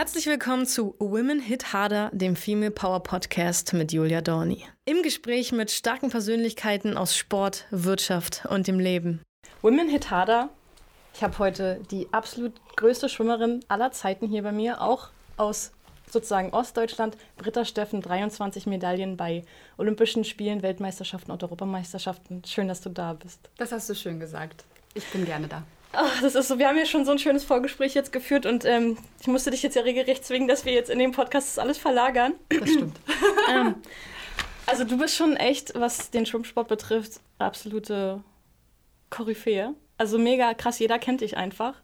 Herzlich willkommen zu Women Hit Harder, dem Female Power Podcast mit Julia Dorni. Im Gespräch mit starken Persönlichkeiten aus Sport, Wirtschaft und dem Leben. Women Hit Harder. Ich habe heute die absolut größte Schwimmerin aller Zeiten hier bei mir, auch aus sozusagen Ostdeutschland. Britta Steffen, 23 Medaillen bei Olympischen Spielen, Weltmeisterschaften und Europameisterschaften. Schön, dass du da bist. Das hast du schön gesagt. Ich bin gerne da. Ach, das ist so, wir haben ja schon so ein schönes Vorgespräch jetzt geführt und ähm, ich musste dich jetzt ja regelrecht zwingen, dass wir jetzt in dem Podcast das alles verlagern. Das stimmt. ähm, also du bist schon echt, was den Schwimmsport betrifft, absolute Koryphäe. Also mega krass, jeder kennt dich einfach.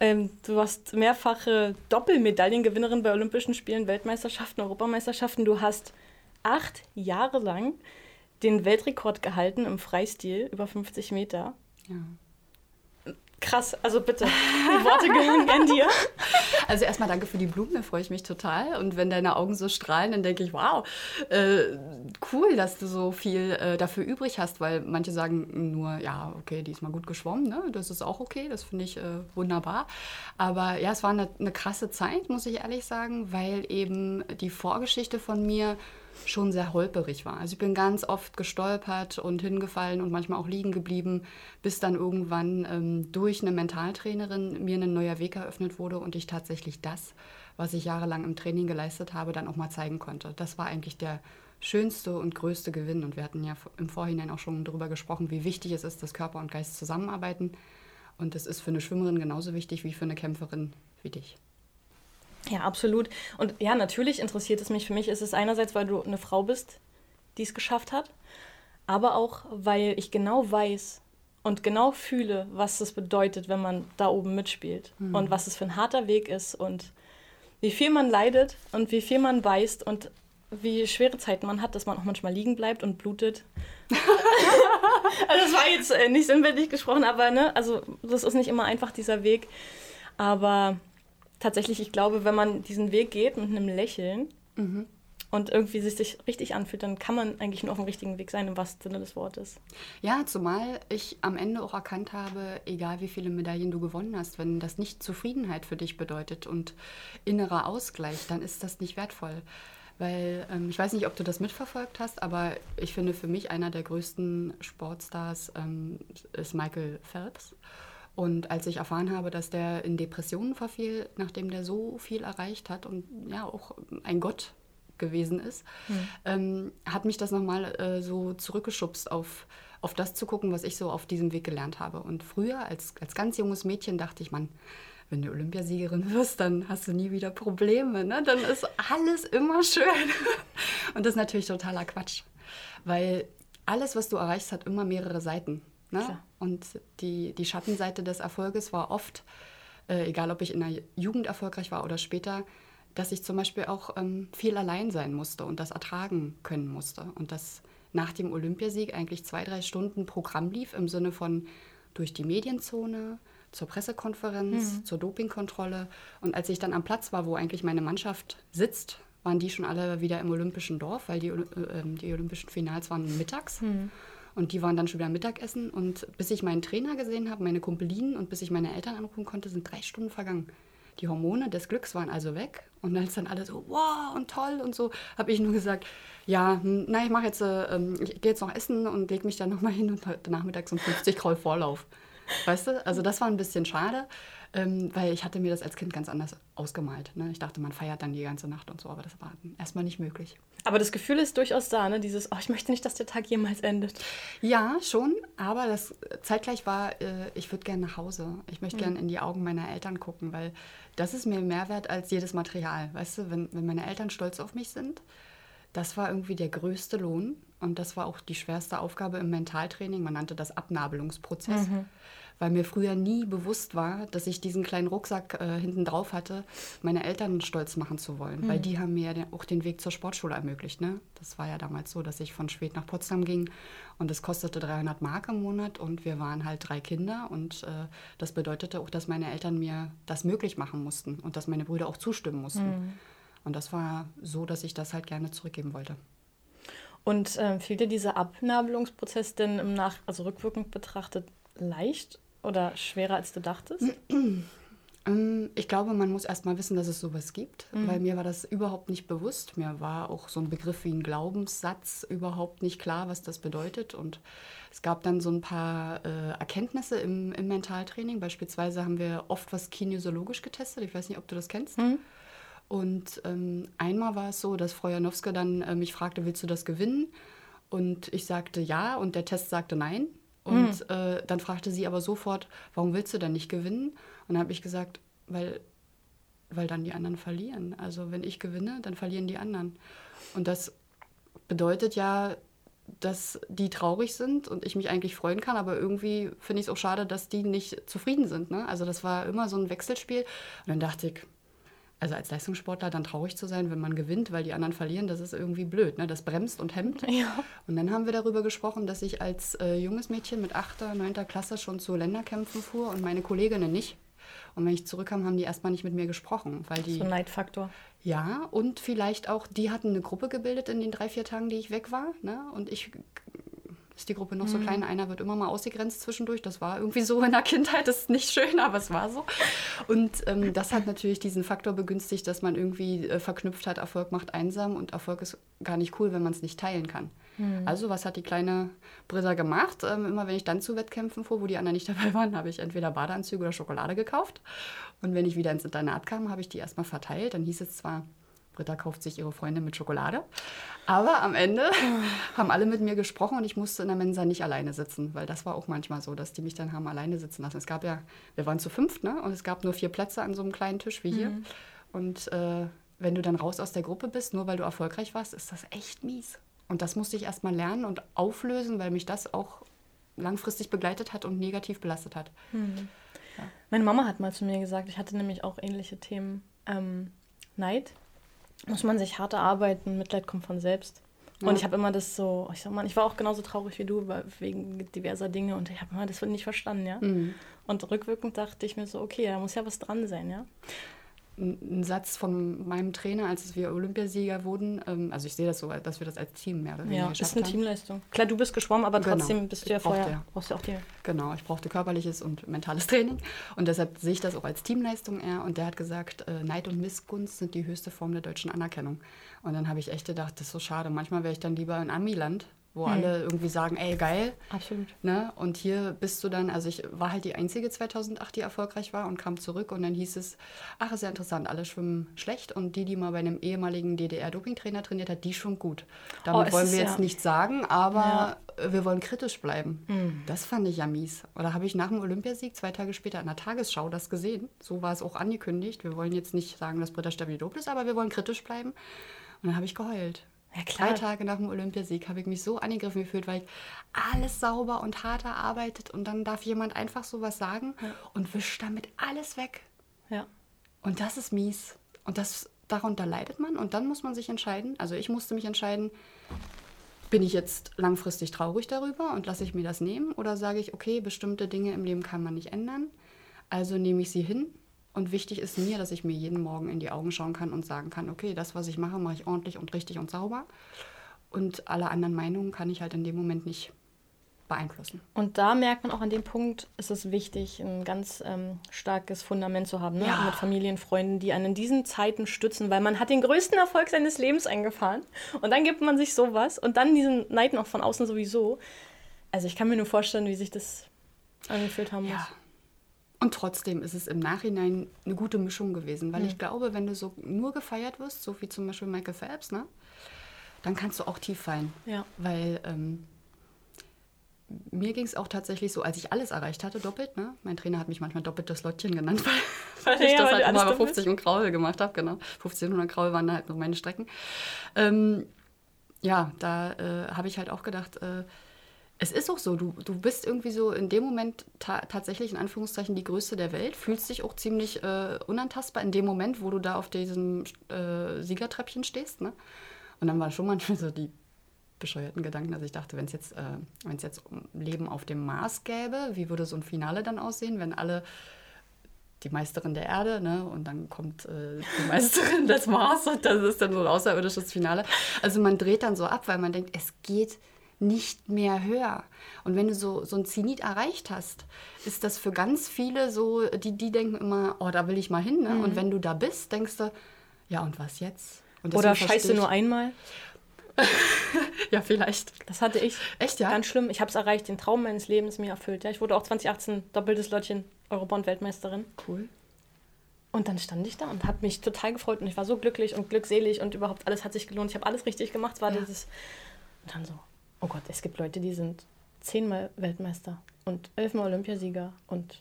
Ähm, du warst mehrfache Doppelmedaillengewinnerin bei Olympischen Spielen, Weltmeisterschaften, Europameisterschaften. Du hast acht Jahre lang den Weltrekord gehalten im Freistil über 50 Meter. Ja. Krass, also bitte, die Worte gehören an dir. Also erstmal danke für die Blumen, da freue ich mich total. Und wenn deine Augen so strahlen, dann denke ich, wow, äh, cool, dass du so viel äh, dafür übrig hast, weil manche sagen nur, ja, okay, die ist mal gut geschwommen, ne? das ist auch okay, das finde ich äh, wunderbar. Aber ja, es war eine, eine krasse Zeit, muss ich ehrlich sagen, weil eben die Vorgeschichte von mir schon sehr holperig war. Also ich bin ganz oft gestolpert und hingefallen und manchmal auch liegen geblieben, bis dann irgendwann ähm, durch eine Mentaltrainerin mir ein neuer Weg eröffnet wurde und ich tatsächlich das, was ich jahrelang im Training geleistet habe, dann auch mal zeigen konnte. Das war eigentlich der schönste und größte Gewinn. Und wir hatten ja im Vorhinein auch schon darüber gesprochen, wie wichtig es ist, dass Körper und Geist zusammenarbeiten. Und das ist für eine Schwimmerin genauso wichtig wie für eine Kämpferin wie dich. Ja, absolut. Und ja, natürlich interessiert es mich. Für mich ist es einerseits, weil du eine Frau bist, die es geschafft hat, aber auch, weil ich genau weiß und genau fühle, was es bedeutet, wenn man da oben mitspielt mhm. und was es für ein harter Weg ist und wie viel man leidet und wie viel man beißt und wie schwere Zeiten man hat, dass man auch manchmal liegen bleibt und blutet. also das war jetzt äh, nicht sinnbildlich gesprochen, aber ne, also das ist nicht immer einfach dieser Weg. Aber tatsächlich, ich glaube, wenn man diesen Weg geht mit einem Lächeln mhm. und irgendwie sich, sich richtig anfühlt, dann kann man eigentlich nur auf dem richtigen Weg sein, im wahrsten Sinne des Wortes. Ja, zumal ich am Ende auch erkannt habe, egal wie viele Medaillen du gewonnen hast, wenn das nicht Zufriedenheit für dich bedeutet und innerer Ausgleich, dann ist das nicht wertvoll. Weil ähm, ich weiß nicht, ob du das mitverfolgt hast, aber ich finde für mich einer der größten Sportstars ähm, ist Michael Phelps. Und als ich erfahren habe, dass der in Depressionen verfiel, nachdem der so viel erreicht hat und ja auch ein Gott gewesen ist, mhm. ähm, hat mich das nochmal äh, so zurückgeschubst auf, auf das zu gucken, was ich so auf diesem Weg gelernt habe. Und früher, als, als ganz junges Mädchen, dachte ich, man, wenn du Olympiasiegerin wirst, dann hast du nie wieder Probleme. Ne? Dann ist alles immer schön. Und das ist natürlich totaler Quatsch. Weil alles, was du erreichst, hat immer mehrere Seiten. Ne? Und die, die Schattenseite des Erfolges war oft, äh, egal ob ich in der Jugend erfolgreich war oder später, dass ich zum Beispiel auch ähm, viel allein sein musste und das ertragen können musste. Und dass nach dem Olympiasieg eigentlich zwei, drei Stunden Programm lief im Sinne von durch die Medienzone, zur Pressekonferenz, mhm. zur Dopingkontrolle. Und als ich dann am Platz war, wo eigentlich meine Mannschaft sitzt, waren die schon alle wieder im Olympischen Dorf, weil die, äh, ähm, die Olympischen Finals waren mittags. Mhm. Und die waren dann schon wieder Mittagessen. Und bis ich meinen Trainer gesehen habe, meine Kumpelinen und bis ich meine Eltern anrufen konnte, sind drei Stunden vergangen. Die Hormone des Glücks waren also weg. Und als dann alle so, wow und toll und so, habe ich nur gesagt, ja, hm, na, ich mache jetzt, äh, ich gehe jetzt noch essen und lege mich dann nochmal hin und heute nachmittags um 50 Kraul Vorlauf. Weißt du? Also das war ein bisschen schade ähm, weil ich hatte mir das als Kind ganz anders ausgemalt. Ne? Ich dachte, man feiert dann die ganze Nacht und so, aber das war erstmal nicht möglich. Aber das Gefühl ist durchaus da, ne? dieses, oh, ich möchte nicht, dass der Tag jemals endet. Ja, schon, aber das zeitgleich war, äh, ich würde gerne nach Hause. Ich möchte mhm. gerne in die Augen meiner Eltern gucken, weil das ist mir mehr wert als jedes Material. Weißt du, wenn, wenn meine Eltern stolz auf mich sind, das war irgendwie der größte Lohn und das war auch die schwerste Aufgabe im Mentaltraining. Man nannte das Abnabelungsprozess. Mhm weil mir früher nie bewusst war, dass ich diesen kleinen Rucksack äh, hinten drauf hatte, meine Eltern stolz machen zu wollen, mhm. weil die haben mir ja auch den Weg zur Sportschule ermöglicht. Ne? Das war ja damals so, dass ich von Schwedt nach Potsdam ging und es kostete 300 Mark im Monat und wir waren halt drei Kinder und äh, das bedeutete auch, dass meine Eltern mir das möglich machen mussten und dass meine Brüder auch zustimmen mussten. Mhm. Und das war so, dass ich das halt gerne zurückgeben wollte. Und äh, fiel dir dieser Abnabelungsprozess denn im Nach-, also rückwirkend betrachtet leicht oder schwerer, als du dachtest? Ähm, ich glaube, man muss erst mal wissen, dass es sowas gibt, Mhm. weil mir war das überhaupt nicht bewusst. Mir war auch so ein Begriff wie ein Glaubenssatz überhaupt nicht klar, was das bedeutet. Und es gab dann so ein paar äh, Erkenntnisse im, im Mentaltraining. Beispielsweise haben wir oft was kinesiologisch getestet. Ich weiß nicht, ob du das kennst. Mhm. Und ähm, einmal war es so, dass Frau Janowska dann äh, mich fragte, willst du das gewinnen? Und ich sagte ja und der Test sagte nein. Und äh, dann fragte sie aber sofort, warum willst du denn nicht gewinnen? Und dann habe ich gesagt, weil, weil dann die anderen verlieren. Also wenn ich gewinne, dann verlieren die anderen. Und das bedeutet ja, dass die traurig sind und ich mich eigentlich freuen kann, aber irgendwie finde ich es auch schade, dass die nicht zufrieden sind. Ne? Also das war immer so ein Wechselspiel. Und dann dachte ich, also als Leistungssportler dann traurig zu sein, wenn man gewinnt, weil die anderen verlieren, das ist irgendwie blöd. Ne? Das bremst und hemmt. Ja. Und dann haben wir darüber gesprochen, dass ich als äh, junges Mädchen mit 8., 9. Klasse schon zu Länderkämpfen fuhr und meine Kolleginnen nicht. Und wenn ich zurückkam, haben die erstmal nicht mit mir gesprochen, weil die So ein Neidfaktor. ja, und vielleicht auch, die hatten eine Gruppe gebildet in den drei, vier Tagen, die ich weg war. Ne? Und ich ist die Gruppe noch so klein, einer wird immer mal ausgegrenzt zwischendurch. Das war irgendwie so in der Kindheit, das ist nicht schön, aber es war so. Und ähm, das hat natürlich diesen Faktor begünstigt, dass man irgendwie äh, verknüpft hat, Erfolg macht einsam und Erfolg ist gar nicht cool, wenn man es nicht teilen kann. Also, was hat die kleine Britta gemacht? Ähm, immer wenn ich dann zu Wettkämpfen fuhr, wo die anderen nicht dabei waren, habe ich entweder Badeanzüge oder Schokolade gekauft. Und wenn ich wieder ins Internat kam, habe ich die erstmal verteilt. Dann hieß es zwar, Britta kauft sich ihre Freundin mit Schokolade. Aber am Ende haben alle mit mir gesprochen und ich musste in der Mensa nicht alleine sitzen, weil das war auch manchmal so, dass die mich dann haben alleine sitzen lassen. Es gab ja, wir waren zu fünft, ne? Und es gab nur vier Plätze an so einem kleinen Tisch wie hier. Und äh, wenn du dann raus aus der Gruppe bist, nur weil du erfolgreich warst, ist das echt mies. Und das musste ich erstmal lernen und auflösen, weil mich das auch langfristig begleitet hat und negativ belastet hat. Meine Mama hat mal zu mir gesagt, ich hatte nämlich auch ähnliche Themen. Ähm, Neid muss man sich hart erarbeiten, Mitleid kommt von selbst. Ja. Und ich habe immer das so, ich sag mal, ich war auch genauso traurig wie du wegen diverser Dinge und ich habe immer das nicht verstanden, ja. Mhm. Und rückwirkend dachte ich mir so, okay, da muss ja was dran sein, ja. Ein Satz von meinem Trainer, als wir Olympiasieger wurden. Ähm, also ich sehe das so, dass wir das als Team mehr oder weniger Ja, geschafft ist eine haben. Teamleistung. Klar, du bist geschwommen, aber Genau. trotzdem bist du ja brauchte vorher, ja. brauchst du auch die. Genau, ich brauchte körperliches und mentales Training. Und deshalb sehe ich das auch als Teamleistung eher. Und der hat gesagt, äh, Neid und Missgunst sind die höchste Form der deutschen Anerkennung. Und dann habe ich echt gedacht, das ist so schade. Manchmal wäre ich dann lieber in Amiland, wo alle irgendwie sagen, ey, geil. Absolut. Ne? Und hier bist du dann, also ich war halt die Einzige 2008, die erfolgreich war und kam zurück und dann hieß es, ach, ist ja interessant, alle schwimmen schlecht und die, die mal bei einem ehemaligen DDR-Dopingtrainer trainiert hat, die schwimmt gut. Damit Oh, wollen ist wir ja- jetzt nicht sagen, aber wir wollen kritisch bleiben. Das fand ich ja mies. Oder habe ich nach dem Olympiasieg zwei Tage später in der Tagesschau das gesehen. So war es auch angekündigt. Wir wollen jetzt nicht sagen, dass Britta stabil ist, aber wir wollen kritisch bleiben. Und dann habe ich geheult. Ja. Drei Tage nach dem Olympiasieg habe ich mich so angegriffen gefühlt, weil ich alles sauber und hart erarbeitet und dann darf jemand einfach sowas sagen und wischt damit alles weg. Ja. Und das ist mies. Und das, darunter leidet man und dann muss man sich entscheiden. Also ich musste mich entscheiden, bin ich jetzt langfristig traurig darüber und lasse ich mir das nehmen oder sage ich, okay, bestimmte Dinge im Leben kann man nicht ändern, also nehme ich sie hin. Und wichtig ist mir, dass ich mir jeden Morgen in die Augen schauen kann und sagen kann, okay, das, was ich mache, mache ich ordentlich und richtig und sauber. Und alle anderen Meinungen kann ich halt in dem Moment nicht beeinflussen. Und da merkt man auch an dem Punkt, ist es wichtig, ein ganz ähm, starkes Fundament zu haben, ne? Ja. mit Familien, Freunden, die einen in diesen Zeiten stützen, weil man hat den größten Erfolg seines Lebens eingefahren und dann gibt man sich sowas und dann diesen Neid noch von außen sowieso. Also ich kann mir nur vorstellen, wie sich das angefühlt haben muss. Ja. Und trotzdem ist es im Nachhinein eine gute Mischung gewesen, weil ich glaube, wenn du so nur gefeiert wirst, so wie zum Beispiel Michael Phelps, ne, dann kannst du auch tief fallen. Ja. Weil ähm, mir ging es auch tatsächlich so, als ich alles erreicht hatte, doppelt. Ne? Mein Trainer hat mich manchmal doppelt das Lottchen genannt, weil, weil ich Ja, das weil halt immer doppelt? 50 und Kraul gemacht habe. Genau. 1500 Kraul waren halt nur meine Strecken. Ähm, ja, da äh, habe ich halt auch gedacht, äh, es ist auch so, du, du bist irgendwie so in dem Moment ta tatsächlich in Anführungszeichen die Größte der Welt, fühlst dich auch ziemlich äh, unantastbar in dem Moment, wo du da auf diesem äh, Siegertreppchen stehst. Ne? Und dann waren schon manchmal so die bescheuerten Gedanken, dass ich dachte, wenn es jetzt, äh, jetzt um Leben auf dem Mars gäbe, wie würde so ein Finale dann aussehen, wenn alle die Meisterin der Erde, ne? Und dann kommt äh, die Meisterin des Mars und das ist dann so ein außerirdisches Finale. Also man dreht dann so ab, weil man denkt, es geht nicht mehr höher. Und wenn du so, so ein Zenit erreicht hast, ist das für ganz viele so, die, die denken immer, oh, da will ich mal hin. Ne? Mhm. Und wenn du da bist, denkst du, ja, und was jetzt? Und Oder scheiße nur einmal. ja, vielleicht. Das hatte ich. Echt, ja? Ganz schlimm. Ich habe es erreicht, den Traum meines Lebens mir erfüllt. Ja, ich wurde auch 2018 doppeltes Lottchen Eurobond-Weltmeisterin. Cool. Und dann stand ich da und habe mich total gefreut und ich war so glücklich und glückselig und überhaupt alles hat sich gelohnt. Ich habe alles richtig gemacht. Es war ja. dieses. Und dann so, oh Gott, es gibt Leute, die sind zehnmal Weltmeister und elfmal Olympiasieger und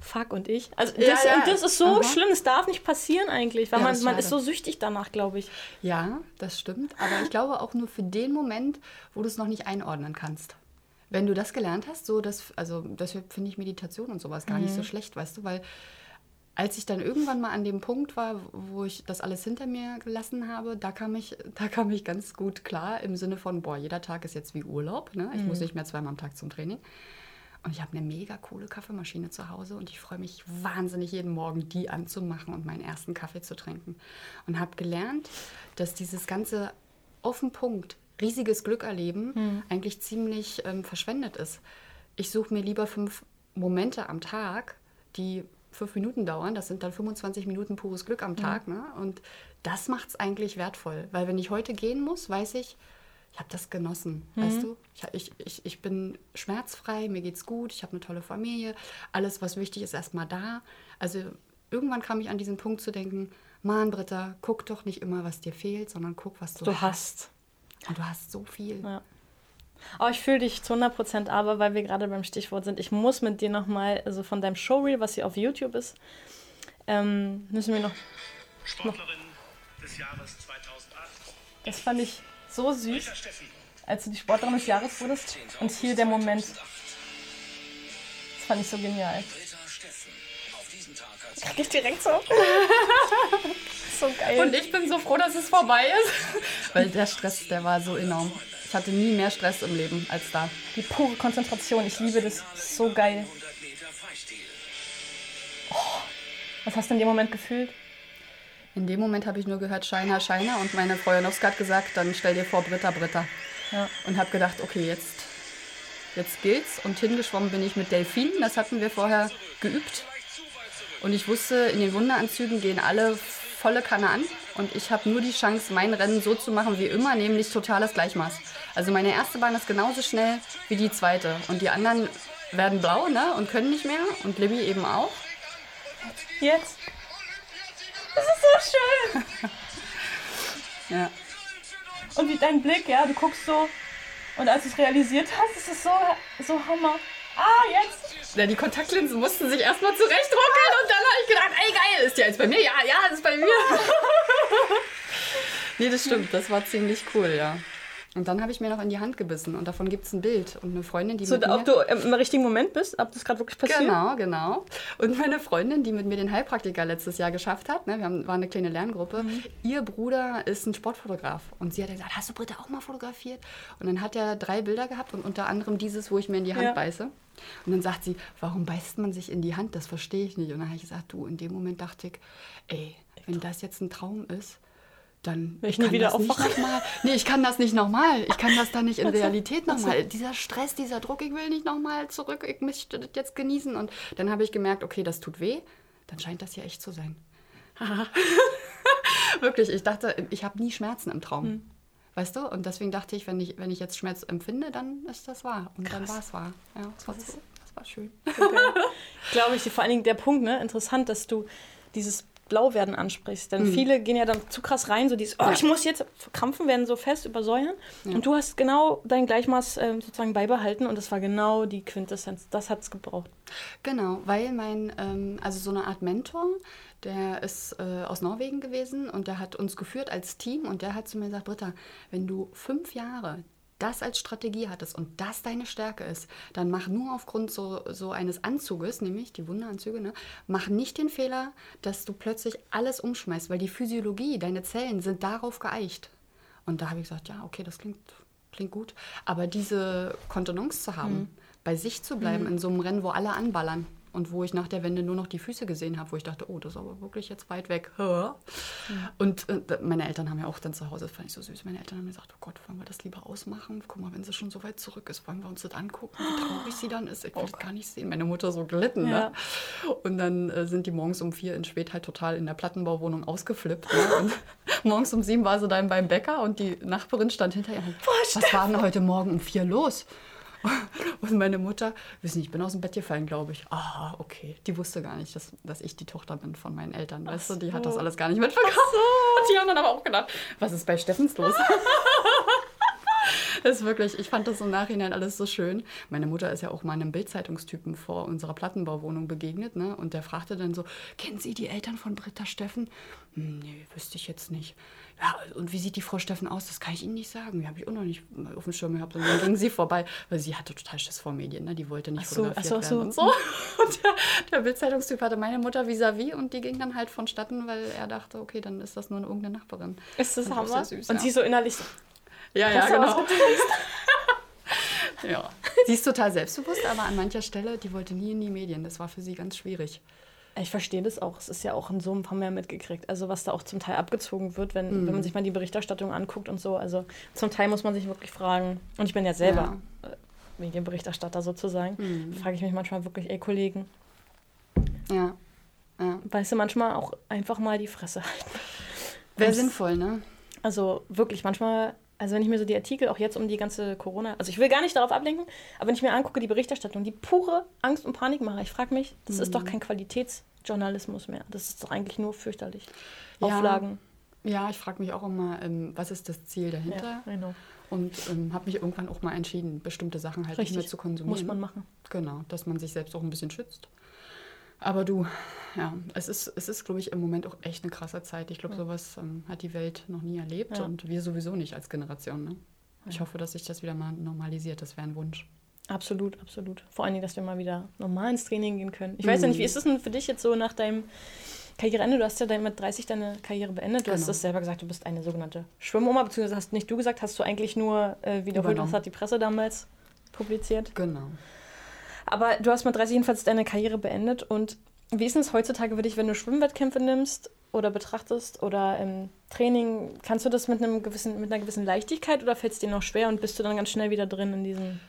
fuck und ich. Also das, ja, ja. Und das ist so Aha. schlimm, es darf nicht passieren eigentlich, weil ja, man, man ist so süchtig danach, glaube ich. Ja, das stimmt. Aber ich glaube auch nur für den Moment, wo du es noch nicht einordnen kannst. Wenn du das gelernt hast, so das, also deshalb finde ich Meditation und sowas gar mhm. nicht so mhm. schlecht, weißt du, weil als ich dann irgendwann mal an dem Punkt war, wo ich das alles hinter mir gelassen habe, da kam ich, da kam ich ganz gut klar im Sinne von, boah, jeder Tag ist jetzt wie Urlaub, ne? Ich mhm. muss nicht mehr zweimal am Tag zum Training. Und ich habe eine mega coole Kaffeemaschine zu Hause und ich freue mich wahnsinnig jeden Morgen, die anzumachen und meinen ersten Kaffee zu trinken. Und habe gelernt, dass dieses ganze auf den Punkt riesiges Glück erleben mhm. eigentlich ziemlich ähm, verschwendet ist. Ich suche mir lieber fünf Momente am Tag, die fünf Minuten dauern. Das sind dann 25 Minuten pures Glück am Tag. Mhm. Ne? Und das macht es eigentlich wertvoll. Weil wenn ich heute gehen muss, weiß ich, ich habe das genossen, mhm. weißt du? Ich, ich, ich, ich bin schmerzfrei, mir geht's gut, ich habe eine tolle Familie, alles, was wichtig ist, erstmal da. Also irgendwann kam ich an diesen Punkt zu denken, Mann, Britta, guck doch nicht immer, was dir fehlt, sondern guck, was du, du hast. hast. Und du hast so viel. Ja. Aber ich fühle dich zu 100% aber, weil wir gerade beim Stichwort sind. Ich muss mit dir nochmal, also von deinem Showreel, was hier auf YouTube ist, ähm, müssen wir noch... Sportlerin noch, des Jahres 2008. Das fand ich so süß, als du die Sportlerin des Jahres wurdest. Und hier der Moment. Das fand ich so genial. Krieg ich direkt so. so geil. Und ich bin so froh, dass es vorbei ist. Weil der Stress, der war so enorm. Ich hatte nie mehr Stress im Leben als da. Die pure Konzentration, ich liebe das. So geil. Oh, was hast du in dem Moment gefühlt? In dem Moment habe ich nur gehört Scheiner, Scheiner und meine Frau Janowska hat gesagt, dann stell dir vor Britta, Britta. Ja. Und habe gedacht, okay, jetzt, jetzt gilt's. Und hingeschwommen bin ich mit Delfinen, das hatten wir vorher geübt. Und ich wusste, in den Wunderanzügen gehen alle volle Kanne an. Und ich habe nur die Chance, mein Rennen so zu machen wie immer, nämlich totales Gleichmaß. Also meine erste Bahn ist genauso schnell wie die zweite. Und die anderen werden blau ne, und können nicht mehr. Und Libby eben auch. Jetzt? Das ist so schön. ja. Und wie dein Blick, ja, du guckst so und als du es realisiert hast, ist es so, so Hammer. Ah, jetzt! Ja, die Kontaktlinsen mussten sich erstmal zurechtruckeln und dann habe ich gedacht, ey geil, ist die jetzt bei mir? Ja, ja, ist bei mir. nee, das stimmt, das war ziemlich cool, ja. Und dann habe ich mir noch in die Hand gebissen und davon gibt es ein Bild. Und eine Freundin, die so, mit ob mir... du im richtigen Moment bist, ob das gerade wirklich passiert? Genau, genau. Und meine Freundin, die mit mir den Heilpraktiker letztes Jahr geschafft hat, ne, wir haben, waren eine kleine Lerngruppe, mhm. ihr Bruder ist ein Sportfotograf. Und sie hat gesagt, hast du Britta auch mal fotografiert? Und dann hat er drei Bilder gehabt und unter anderem dieses, wo ich mir in die Hand ja. beiße. Und dann sagt sie, warum beißt man sich in die Hand? Das verstehe ich nicht. Und dann habe ich gesagt, du, in dem Moment dachte ich, ey, wenn das jetzt ein Traum ist, dann ich, nie wieder aufwachen. Nee, ich kann das nicht nochmal. Ich kann das dann nicht in Realität nochmal. Dieser Stress, dieser Druck, ich will nicht nochmal zurück, ich möchte das jetzt genießen. Und dann habe ich gemerkt, okay, das tut weh. Dann scheint das ja echt zu sein. Wirklich, ich dachte, ich habe nie Schmerzen im Traum. Hm. Weißt du? Und deswegen dachte ich, wenn ich, wenn ich jetzt Schmerz empfinde, dann ist das wahr. Und Krass. dann war es wahr. Ja, das war, das, das war schön. Okay. Glaube ich, vor allen Dingen der Punkt, ne? Interessant, dass du dieses Blauwerden ansprichst. Denn mhm. viele gehen ja dann zu krass rein, so dieses, oh, ich muss jetzt verkrampfen, werden so fest übersäuern. Ja. Und du hast genau dein Gleichmaß äh, sozusagen beibehalten und das war genau die Quintessenz. Das hat es gebraucht. Genau, weil mein, ähm, also so eine Art Mentor, der ist äh, aus Norwegen gewesen und der hat uns geführt als Team und der hat zu mir gesagt, Britta, wenn du fünf Jahre das als Strategie hattest und das deine Stärke ist, dann mach nur aufgrund so, so eines Anzuges, nämlich die Wunderanzüge, ne, mach nicht den Fehler, dass du plötzlich alles umschmeißt, weil die Physiologie, deine Zellen sind darauf geeicht. Und da habe ich gesagt, ja, okay, das klingt, klingt gut. Aber diese Kontenance zu haben, mhm. bei sich zu bleiben mhm. in so einem Rennen, wo alle anballern und wo ich nach der Wende nur noch die Füße gesehen habe, wo ich dachte, oh, das ist aber wirklich jetzt weit weg. Und äh, meine Eltern haben ja auch dann zu Hause, das fand ich so süß, meine Eltern haben gesagt, oh Gott, wollen wir das lieber ausmachen? Guck mal, wenn sie schon so weit zurück ist, wollen wir uns das angucken, wie traurig sie dann ist. Ich will oh. das gar nicht sehen. Meine Mutter so gelitten. Ja. Ne? Und dann äh, sind die morgens um vier in Schwedt halt total in der Plattenbauwohnung ausgeflippt. Ne? Und morgens um sieben war sie dann beim Bäcker und die Nachbarin stand hinter ihr. Was war denn heute Morgen um vier los? Und meine Mutter, wissen ich bin aus dem Bett gefallen, glaube ich. Ah, okay. Die wusste gar nicht, dass, dass ich die Tochter bin von meinen Eltern. Weißt du, die hat das alles gar nicht mitbekommen. So. Die haben dann aber auch gedacht, was ist bei Steffens los? Das ist wirklich, ich fand das im Nachhinein alles so schön. Meine Mutter ist ja auch mal einem Bildzeitungstypen vor unserer Plattenbauwohnung begegnet, ne? Und der fragte dann so: Kennen Sie die Eltern von Britta Steffen? Hm, nee, wüsste ich jetzt nicht ja, und wie sieht die Frau Steffen aus? Das kann ich Ihnen nicht sagen. Die habe ich auch noch nicht auf dem Schirm gehabt. Und dann ging sie vorbei, weil sie hatte total Schiss vor Medien. Ne? Die wollte nicht ach so, fotografiert ach so, werden so. und so. Und der, der Bildzeitungstyp hatte meine Mutter vis-à-vis -vis und die ging dann halt vonstatten, weil er dachte, okay, dann ist das nur eine irgendeine Nachbarin. Ist das Hammer? Süß, und ja. sie so innerlich ja, ja, genau. ja. Sie ist total selbstbewusst, aber an mancher Stelle, die wollte nie in die Medien. Das war für sie ganz schwierig. Ich verstehe das auch. Es ist ja auch in so ein paar mehr mitgekriegt. Also was da auch zum Teil abgezogen wird, wenn, mhm. wenn man sich mal die Berichterstattung anguckt und so. Also zum Teil muss man sich wirklich fragen. Und ich bin ja selber ja. Äh, Medienberichterstatter sozusagen. Mhm. Frage ich mich manchmal wirklich, ey Kollegen. Ja. ja. Weißt du, manchmal auch einfach mal die Fresse halten. Wäre sinnvoll, ne? Also wirklich, manchmal also wenn ich mir so die Artikel auch jetzt um die ganze Corona, also ich will gar nicht darauf ablenken, aber wenn ich mir angucke, die Berichterstattung, die pure Angst und Panik mache, ich frage mich, das mhm. ist doch kein Qualitätsjournalismus mehr. Das ist doch eigentlich nur fürchterlich. Ja. Auflagen. Ja, ich frage mich auch immer, ähm, was ist das Ziel dahinter? Ja, genau. Und ähm, habe mich irgendwann auch mal entschieden, bestimmte Sachen halt Richtig. nicht mehr zu konsumieren. Muss man machen. Genau, dass man sich selbst auch ein bisschen schützt. Aber du, ja, es ist, es ist, glaube ich, im Moment auch echt eine krasse Zeit. Ich glaube, ja. sowas ähm, hat die Welt noch nie erlebt ja. und wir sowieso nicht als Generation. Ne? Ich hoffe, dass sich das wieder mal normalisiert. Das wäre ein Wunsch. Absolut, absolut. Vor allen Dingen, dass wir mal wieder normal ins Training gehen können. Ich mhm. weiß ja nicht, wie ist es denn für dich jetzt so nach deinem Karriereende? Du hast ja mit 30 deine Karriere beendet. Du genau. hast es selber gesagt, du bist eine sogenannte Schwimmoma, beziehungsweise hast nicht du gesagt, hast du eigentlich nur äh, wiederholt, das hat die Presse damals publiziert. Genau. Aber du hast mit 30 jedenfalls deine Karriere beendet und wie ist es heutzutage für dich, wenn du Schwimmwettkämpfe nimmst oder betrachtest oder im Training, kannst du das mit, einem gewissen, mit einer gewissen Leichtigkeit oder fällt es dir noch schwer und bist du dann ganz schnell wieder drin in diesem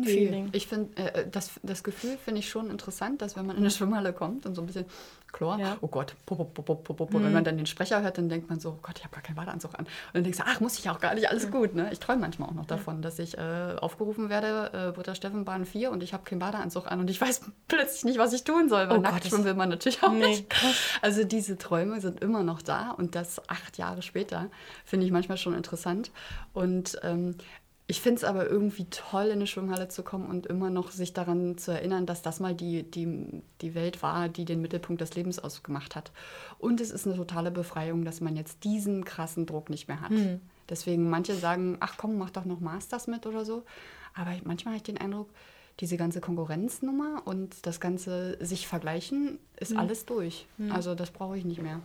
Nee, Feeling. Ich finde, äh, das, das Gefühl finde ich schon interessant, dass wenn man in eine Schwimmhalle kommt und so ein bisschen Chlor, ja. oh Gott, pop, pop, pop, pop, pop. Mhm. wenn man dann den Sprecher hört, dann denkt man so, oh Gott, ich habe gar keinen Badeanzug an. Und dann denkst du, ach, muss ich auch gar nicht, alles mhm. gut. Ne? Ich träume manchmal auch noch davon, dass ich äh, aufgerufen werde, äh, Britta Steffen, Bahn 4 und ich habe keinen Badeanzug an und ich weiß plötzlich nicht, was ich tun soll, weil oh nackt schwimmen will man natürlich auch nee. nicht. Also diese Träume sind immer noch da und das acht Jahre später finde ich manchmal schon interessant. Und ähm, ich finde es aber irgendwie toll, in eine Schwimmhalle zu kommen und immer noch sich daran zu erinnern, dass das mal die, die, die Welt war, die den Mittelpunkt des Lebens ausgemacht hat. Und es ist eine totale Befreiung, dass man jetzt diesen krassen Druck nicht mehr hat. Mhm. Deswegen manche sagen, ach komm, mach doch noch Masters mit oder so. Aber manchmal habe ich den Eindruck, diese ganze Konkurrenznummer und das ganze sich vergleichen ist mhm. alles durch. Mhm. Also das brauche ich nicht mehr.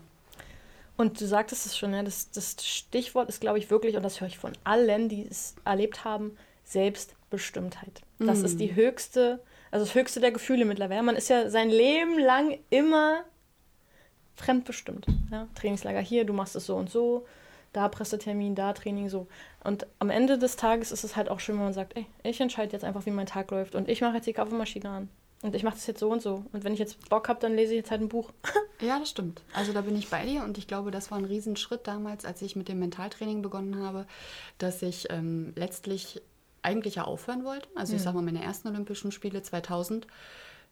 Und du sagtest es schon, ja, das, das Stichwort ist, glaube ich, wirklich, und das höre ich von allen, die es erlebt haben, Selbstbestimmtheit. Das mm. ist die höchste, also das höchste der Gefühle mittlerweile. Man ist ja sein Leben lang immer fremdbestimmt. Ja? Trainingslager hier, du machst es so und so, da Pressetermin, da Training so. Und am Ende des Tages ist es halt auch schön, wenn man sagt, ey, ich entscheide jetzt einfach, wie mein Tag läuft und ich mache jetzt die Kaffeemaschine an. Und ich mache das jetzt so und so. Und wenn ich jetzt Bock habe, dann lese ich jetzt halt ein Buch. ja, das stimmt. Also da bin ich bei dir und ich glaube, das war ein Riesenschritt damals, als ich mit dem Mentaltraining begonnen habe, dass ich ähm, letztlich eigentlich ja aufhören wollte. Also ich mhm. sage mal, meine ersten Olympischen Spiele 2000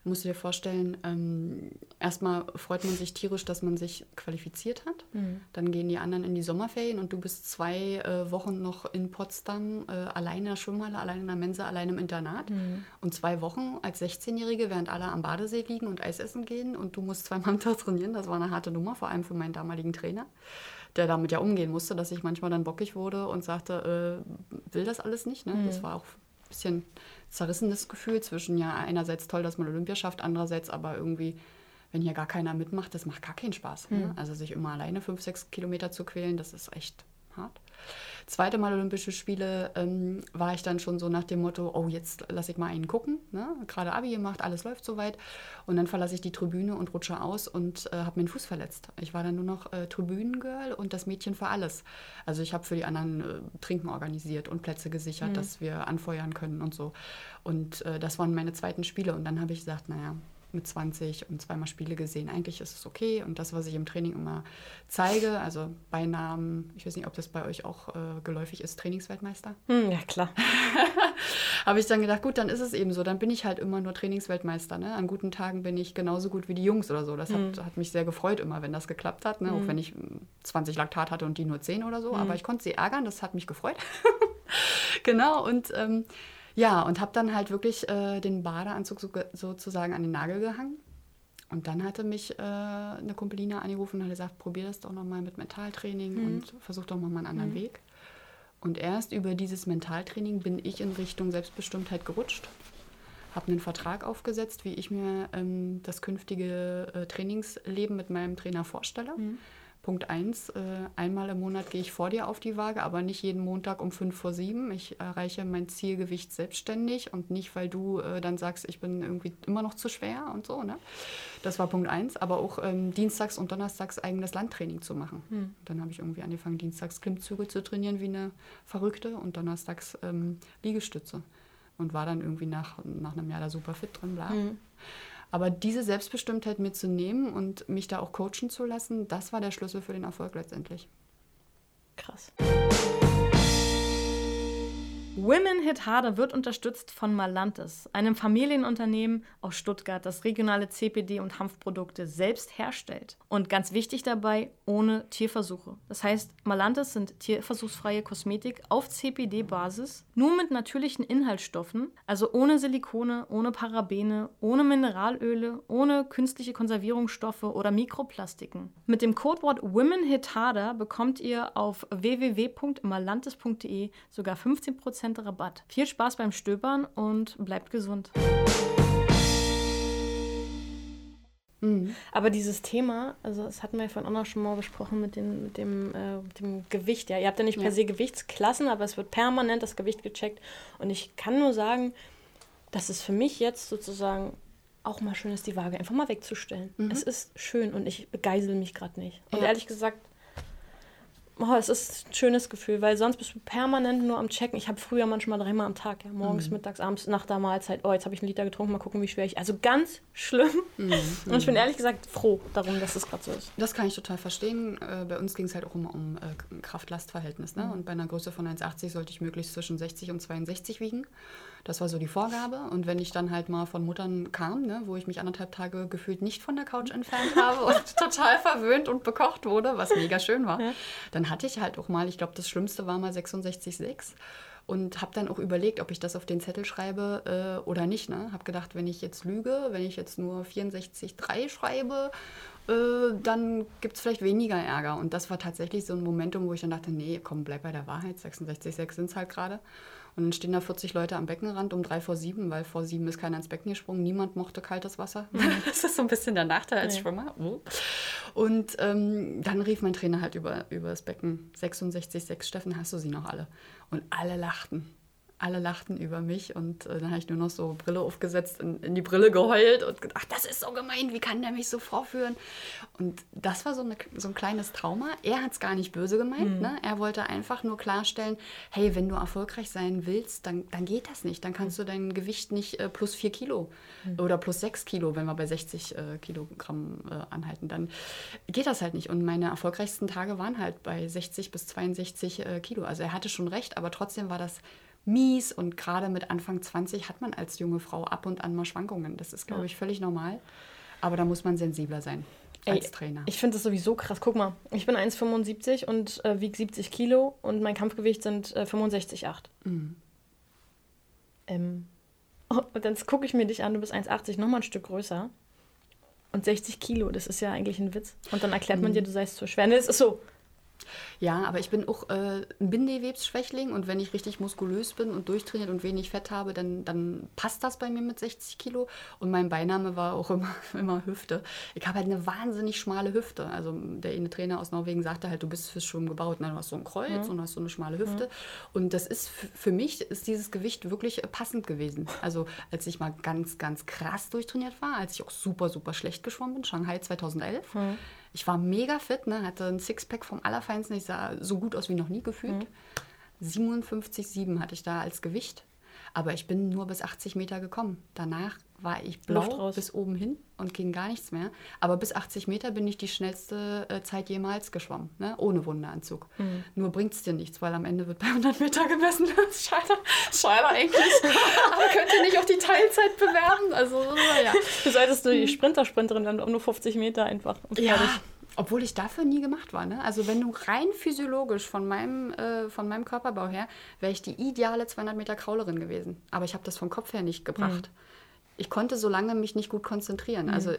musst du dir vorstellen, ähm, erstmal freut man sich tierisch, dass man sich qualifiziert hat. Mhm. Dann gehen die anderen in die Sommerferien und du bist zwei äh, Wochen noch in Potsdam, äh, alleine in der Schwimmhalle, alleine in der Mensa, alleine im Internat. Mhm. Und zwei Wochen als 16-Jährige, während alle am Badesee liegen und Eis essen gehen und du musst zweimal am Tag trainieren. Das war eine harte Nummer, vor allem für meinen damaligen Trainer der damit ja umgehen musste, dass ich manchmal dann bockig wurde und sagte, äh, will das alles nicht. Ne? Mhm. Das war auch ein bisschen zerrissenes Gefühl zwischen, ja, einerseits toll, dass man Olympia schafft, andererseits aber irgendwie, wenn hier gar keiner mitmacht, das macht gar keinen Spaß. Mhm. Ne? Also sich immer alleine fünf, sechs Kilometer zu quälen, das ist echt hart. Zweite Mal Olympische Spiele ähm, war ich dann schon so nach dem Motto, oh, jetzt lasse ich mal einen gucken. Ne? Gerade Abi gemacht, alles läuft soweit. Und dann verlasse ich die Tribüne und rutsche aus und äh, habe mir den Fuß verletzt. Ich war dann nur noch äh, Tribünengirl und das Mädchen für alles. Also ich habe für die anderen äh, Trinken organisiert und Plätze gesichert, mhm. dass wir anfeuern können und so. Und äh, das waren meine zweiten Spiele. Und dann habe ich gesagt, naja, mit 20 und zweimal Spiele gesehen. Eigentlich ist es okay. Und das, was ich im Training immer zeige, also Beinamen, ich weiß nicht, ob das bei euch auch äh, geläufig ist, Trainingsweltmeister. Hm, ja, klar. Habe ich dann gedacht, gut, dann ist es eben so. Dann bin ich halt immer nur Trainingsweltmeister. Ne? An guten Tagen bin ich genauso gut wie die Jungs oder so. Das hm. hat, hat, mich sehr gefreut immer, wenn das geklappt hat. Ne? Hm. Auch wenn ich 20 Laktat hatte und die nur 10 oder so. Hm. Aber ich konnte sie ärgern, das hat mich gefreut. genau, und ähm, ja, und habe dann halt wirklich äh, den Badeanzug so, sozusagen an den Nagel gehangen. Und dann hatte mich äh, eine Kumpeline angerufen und hat gesagt, probier das doch nochmal mit Mentaltraining mhm. und versuch doch nochmal einen anderen mhm. Weg. Und erst über dieses Mentaltraining bin ich in Richtung Selbstbestimmtheit gerutscht. Habe einen Vertrag aufgesetzt, wie ich mir ähm, das künftige äh, Trainingsleben mit meinem Trainer vorstelle. Mhm. Punkt 1, äh, einmal im Monat gehe ich vor dir auf die Waage, aber nicht jeden Montag um 5 vor 7. Ich erreiche mein Zielgewicht selbstständig und nicht, weil du äh, dann sagst, ich bin irgendwie immer noch zu schwer und so. Ne? Das war Punkt 1, aber auch ähm, dienstags und donnerstags eigenes Landtraining zu machen. Hm. Dann habe ich irgendwie angefangen, dienstags Klimmzüge zu trainieren wie eine Verrückte und donnerstags ähm, Liegestütze. Und war dann irgendwie nach, nach einem Jahr da super fit drin, bla. Hm. Aber diese Selbstbestimmtheit mitzunehmen und mich da auch coachen zu lassen, das war der Schlüssel für den Erfolg letztendlich. Krass. Women Hit Harder wird unterstützt von Malantis, einem Familienunternehmen aus Stuttgart, das regionale CPD und Hanfprodukte selbst herstellt. Und ganz wichtig dabei, ohne Tierversuche. Das heißt, Malantis sind tierversuchsfreie Kosmetik auf CPD-Basis, nur mit natürlichen Inhaltsstoffen, also ohne Silikone, ohne Parabene, ohne Mineralöle, ohne künstliche Konservierungsstoffe oder Mikroplastiken. Mit dem Codewort Women Hit Harder bekommt ihr auf www.malantis.de sogar 15% 10% Rabatt. Viel Spaß beim Stöbern und bleibt gesund. Mhm. Aber dieses Thema, also das hatten wir ja vorhin auch noch schon mal besprochen mit, den, mit, dem, äh, mit dem Gewicht. Ja, ihr habt ja nicht ja. per se Gewichtsklassen, aber es wird permanent das Gewicht gecheckt. Und ich kann nur sagen, dass es für mich jetzt sozusagen auch mal schön ist, die Waage einfach mal wegzustellen. Mhm. Es ist schön und ich begeisel mich gerade nicht. Und ja. ehrlich gesagt, oh, es ist ein schönes Gefühl, weil sonst bist du permanent nur am Checken. Ich habe früher manchmal dreimal am Tag, ja, morgens, mhm. mittags, abends, nach der Mahlzeit. Oh, jetzt habe ich einen Liter getrunken, mal gucken, wie schwer ich. Also ganz schlimm. Mhm. Und ich bin ehrlich gesagt froh darum, dass es gerade so ist. Das kann ich total verstehen. Äh, bei uns ging es halt auch immer um äh, Kraft-Last-Verhältnis. Ne? Mhm. Und bei einer Größe von 1,80 sollte ich möglichst zwischen 60 und 62 wiegen. Das war so die Vorgabe. Und wenn ich dann halt mal von Muttern kam, ne, wo ich mich anderthalb Tage gefühlt nicht von der Couch entfernt habe und total verwöhnt und bekocht wurde, was mega schön war, ja. dann hatte ich halt auch mal, ich glaube, das Schlimmste war mal 66,6 und habe dann auch überlegt, ob ich das auf den Zettel schreibe äh, oder nicht. Ne? Habe gedacht, wenn ich jetzt lüge, wenn ich jetzt nur 64,3 schreibe, äh, dann gibt es vielleicht weniger Ärger. Und das war tatsächlich so ein Momentum, wo ich dann dachte, nee, komm, bleib bei der Wahrheit, 66,6 sind es halt gerade. Und dann stehen da 40 Leute am Beckenrand um drei vor sieben, weil vor sieben ist keiner ins Becken gesprungen. Niemand mochte kaltes Wasser. das ist so ein bisschen der Nachteil als nee. Schwimmer. Oh. Und ähm, dann rief mein Trainer halt über, über das Becken 66,6, Steffen, hast du sie noch alle? Und alle lachten alle lachten über mich und äh, dann habe ich nur noch so Brille aufgesetzt, in, in, die Brille geheult und gedacht, das ist so gemein, wie kann der mich so vorführen? Und das war so, eine, so ein kleines Trauma. Er hat es gar nicht böse gemeint. Mhm. Ne? Er wollte einfach nur klarstellen, hey, wenn du erfolgreich sein willst, dann, dann geht das nicht. Dann kannst mhm. du dein Gewicht nicht äh, plus 4 Kilo mhm. oder plus 6 Kilo, wenn wir bei 60 äh, Kilogramm äh, anhalten, dann geht das halt nicht. Und meine erfolgreichsten Tage waren halt bei 60 bis 62 äh, Kilo. Also er hatte schon recht, aber trotzdem war das mies und gerade mit Anfang 20 hat man als junge Frau ab und an mal Schwankungen. Das ist, glaube ja. ich, völlig normal. Aber da muss man sensibler sein als Ey, Trainer. Ich finde das sowieso krass. Guck mal, ich bin 1,75 und äh, wiege 70 Kilo und mein Kampfgewicht sind äh, 65,8. Mhm. Ähm, und dann gucke ich mir dich an, du bist 1,80, nochmal ein Stück größer. Und 60 Kilo, das ist ja eigentlich ein Witz. Und dann erklärt man mhm. dir, du seist zu schwer. Nee, es ist so, Ja, aber ich bin auch äh, ein Bindewebsschwächling und wenn ich richtig muskulös bin und durchtrainiert und wenig Fett habe, dann, dann passt das bei mir mit 60 Kilo. Und mein Beiname war auch immer, immer Hüfte. Ich habe halt eine wahnsinnig schmale Hüfte. Also der eine Trainer aus Norwegen sagte halt, du bist fürs Schwimmen gebaut. Na, du hast so ein Kreuz mhm. und hast so eine schmale Hüfte. Mhm. Und das ist für mich ist dieses Gewicht wirklich passend gewesen. Also als ich mal ganz, ganz krass durchtrainiert war, als ich auch super, super schlecht geschwommen bin, Shanghai 2011. Mhm ich war mega fit, ne? hatte ein Sixpack vom Allerfeinsten. Ich sah so gut aus wie noch nie gefühlt. Mhm. 57,7 hatte ich da als Gewicht. Aber ich bin nur bis 80 Meter gekommen. Danach war ich blau bis oben hin und ging gar nichts mehr. Aber bis 80 Meter bin ich die schnellste äh, Zeit jemals geschwommen, ne? ohne Wunderanzug. Mhm. Nur bringt es dir nichts, weil am Ende wird bei 100 Meter gemessen. schade, schade eigentlich. Aber könnt ihr nicht auch die Teilzeit bewerben? Also, ja. Du solltest du die Sprinter-Sprinterin dann um nur 50 Meter einfach. Ja. Obwohl ich dafür nie gemacht war. Ne? Also wenn du rein physiologisch von meinem, äh, von meinem Körperbau her, wäre ich die ideale 200 Meter Kraulerin gewesen. Aber ich habe das vom Kopf her nicht gebracht. Mhm. Ich konnte so lange mich nicht gut konzentrieren. Mhm. Also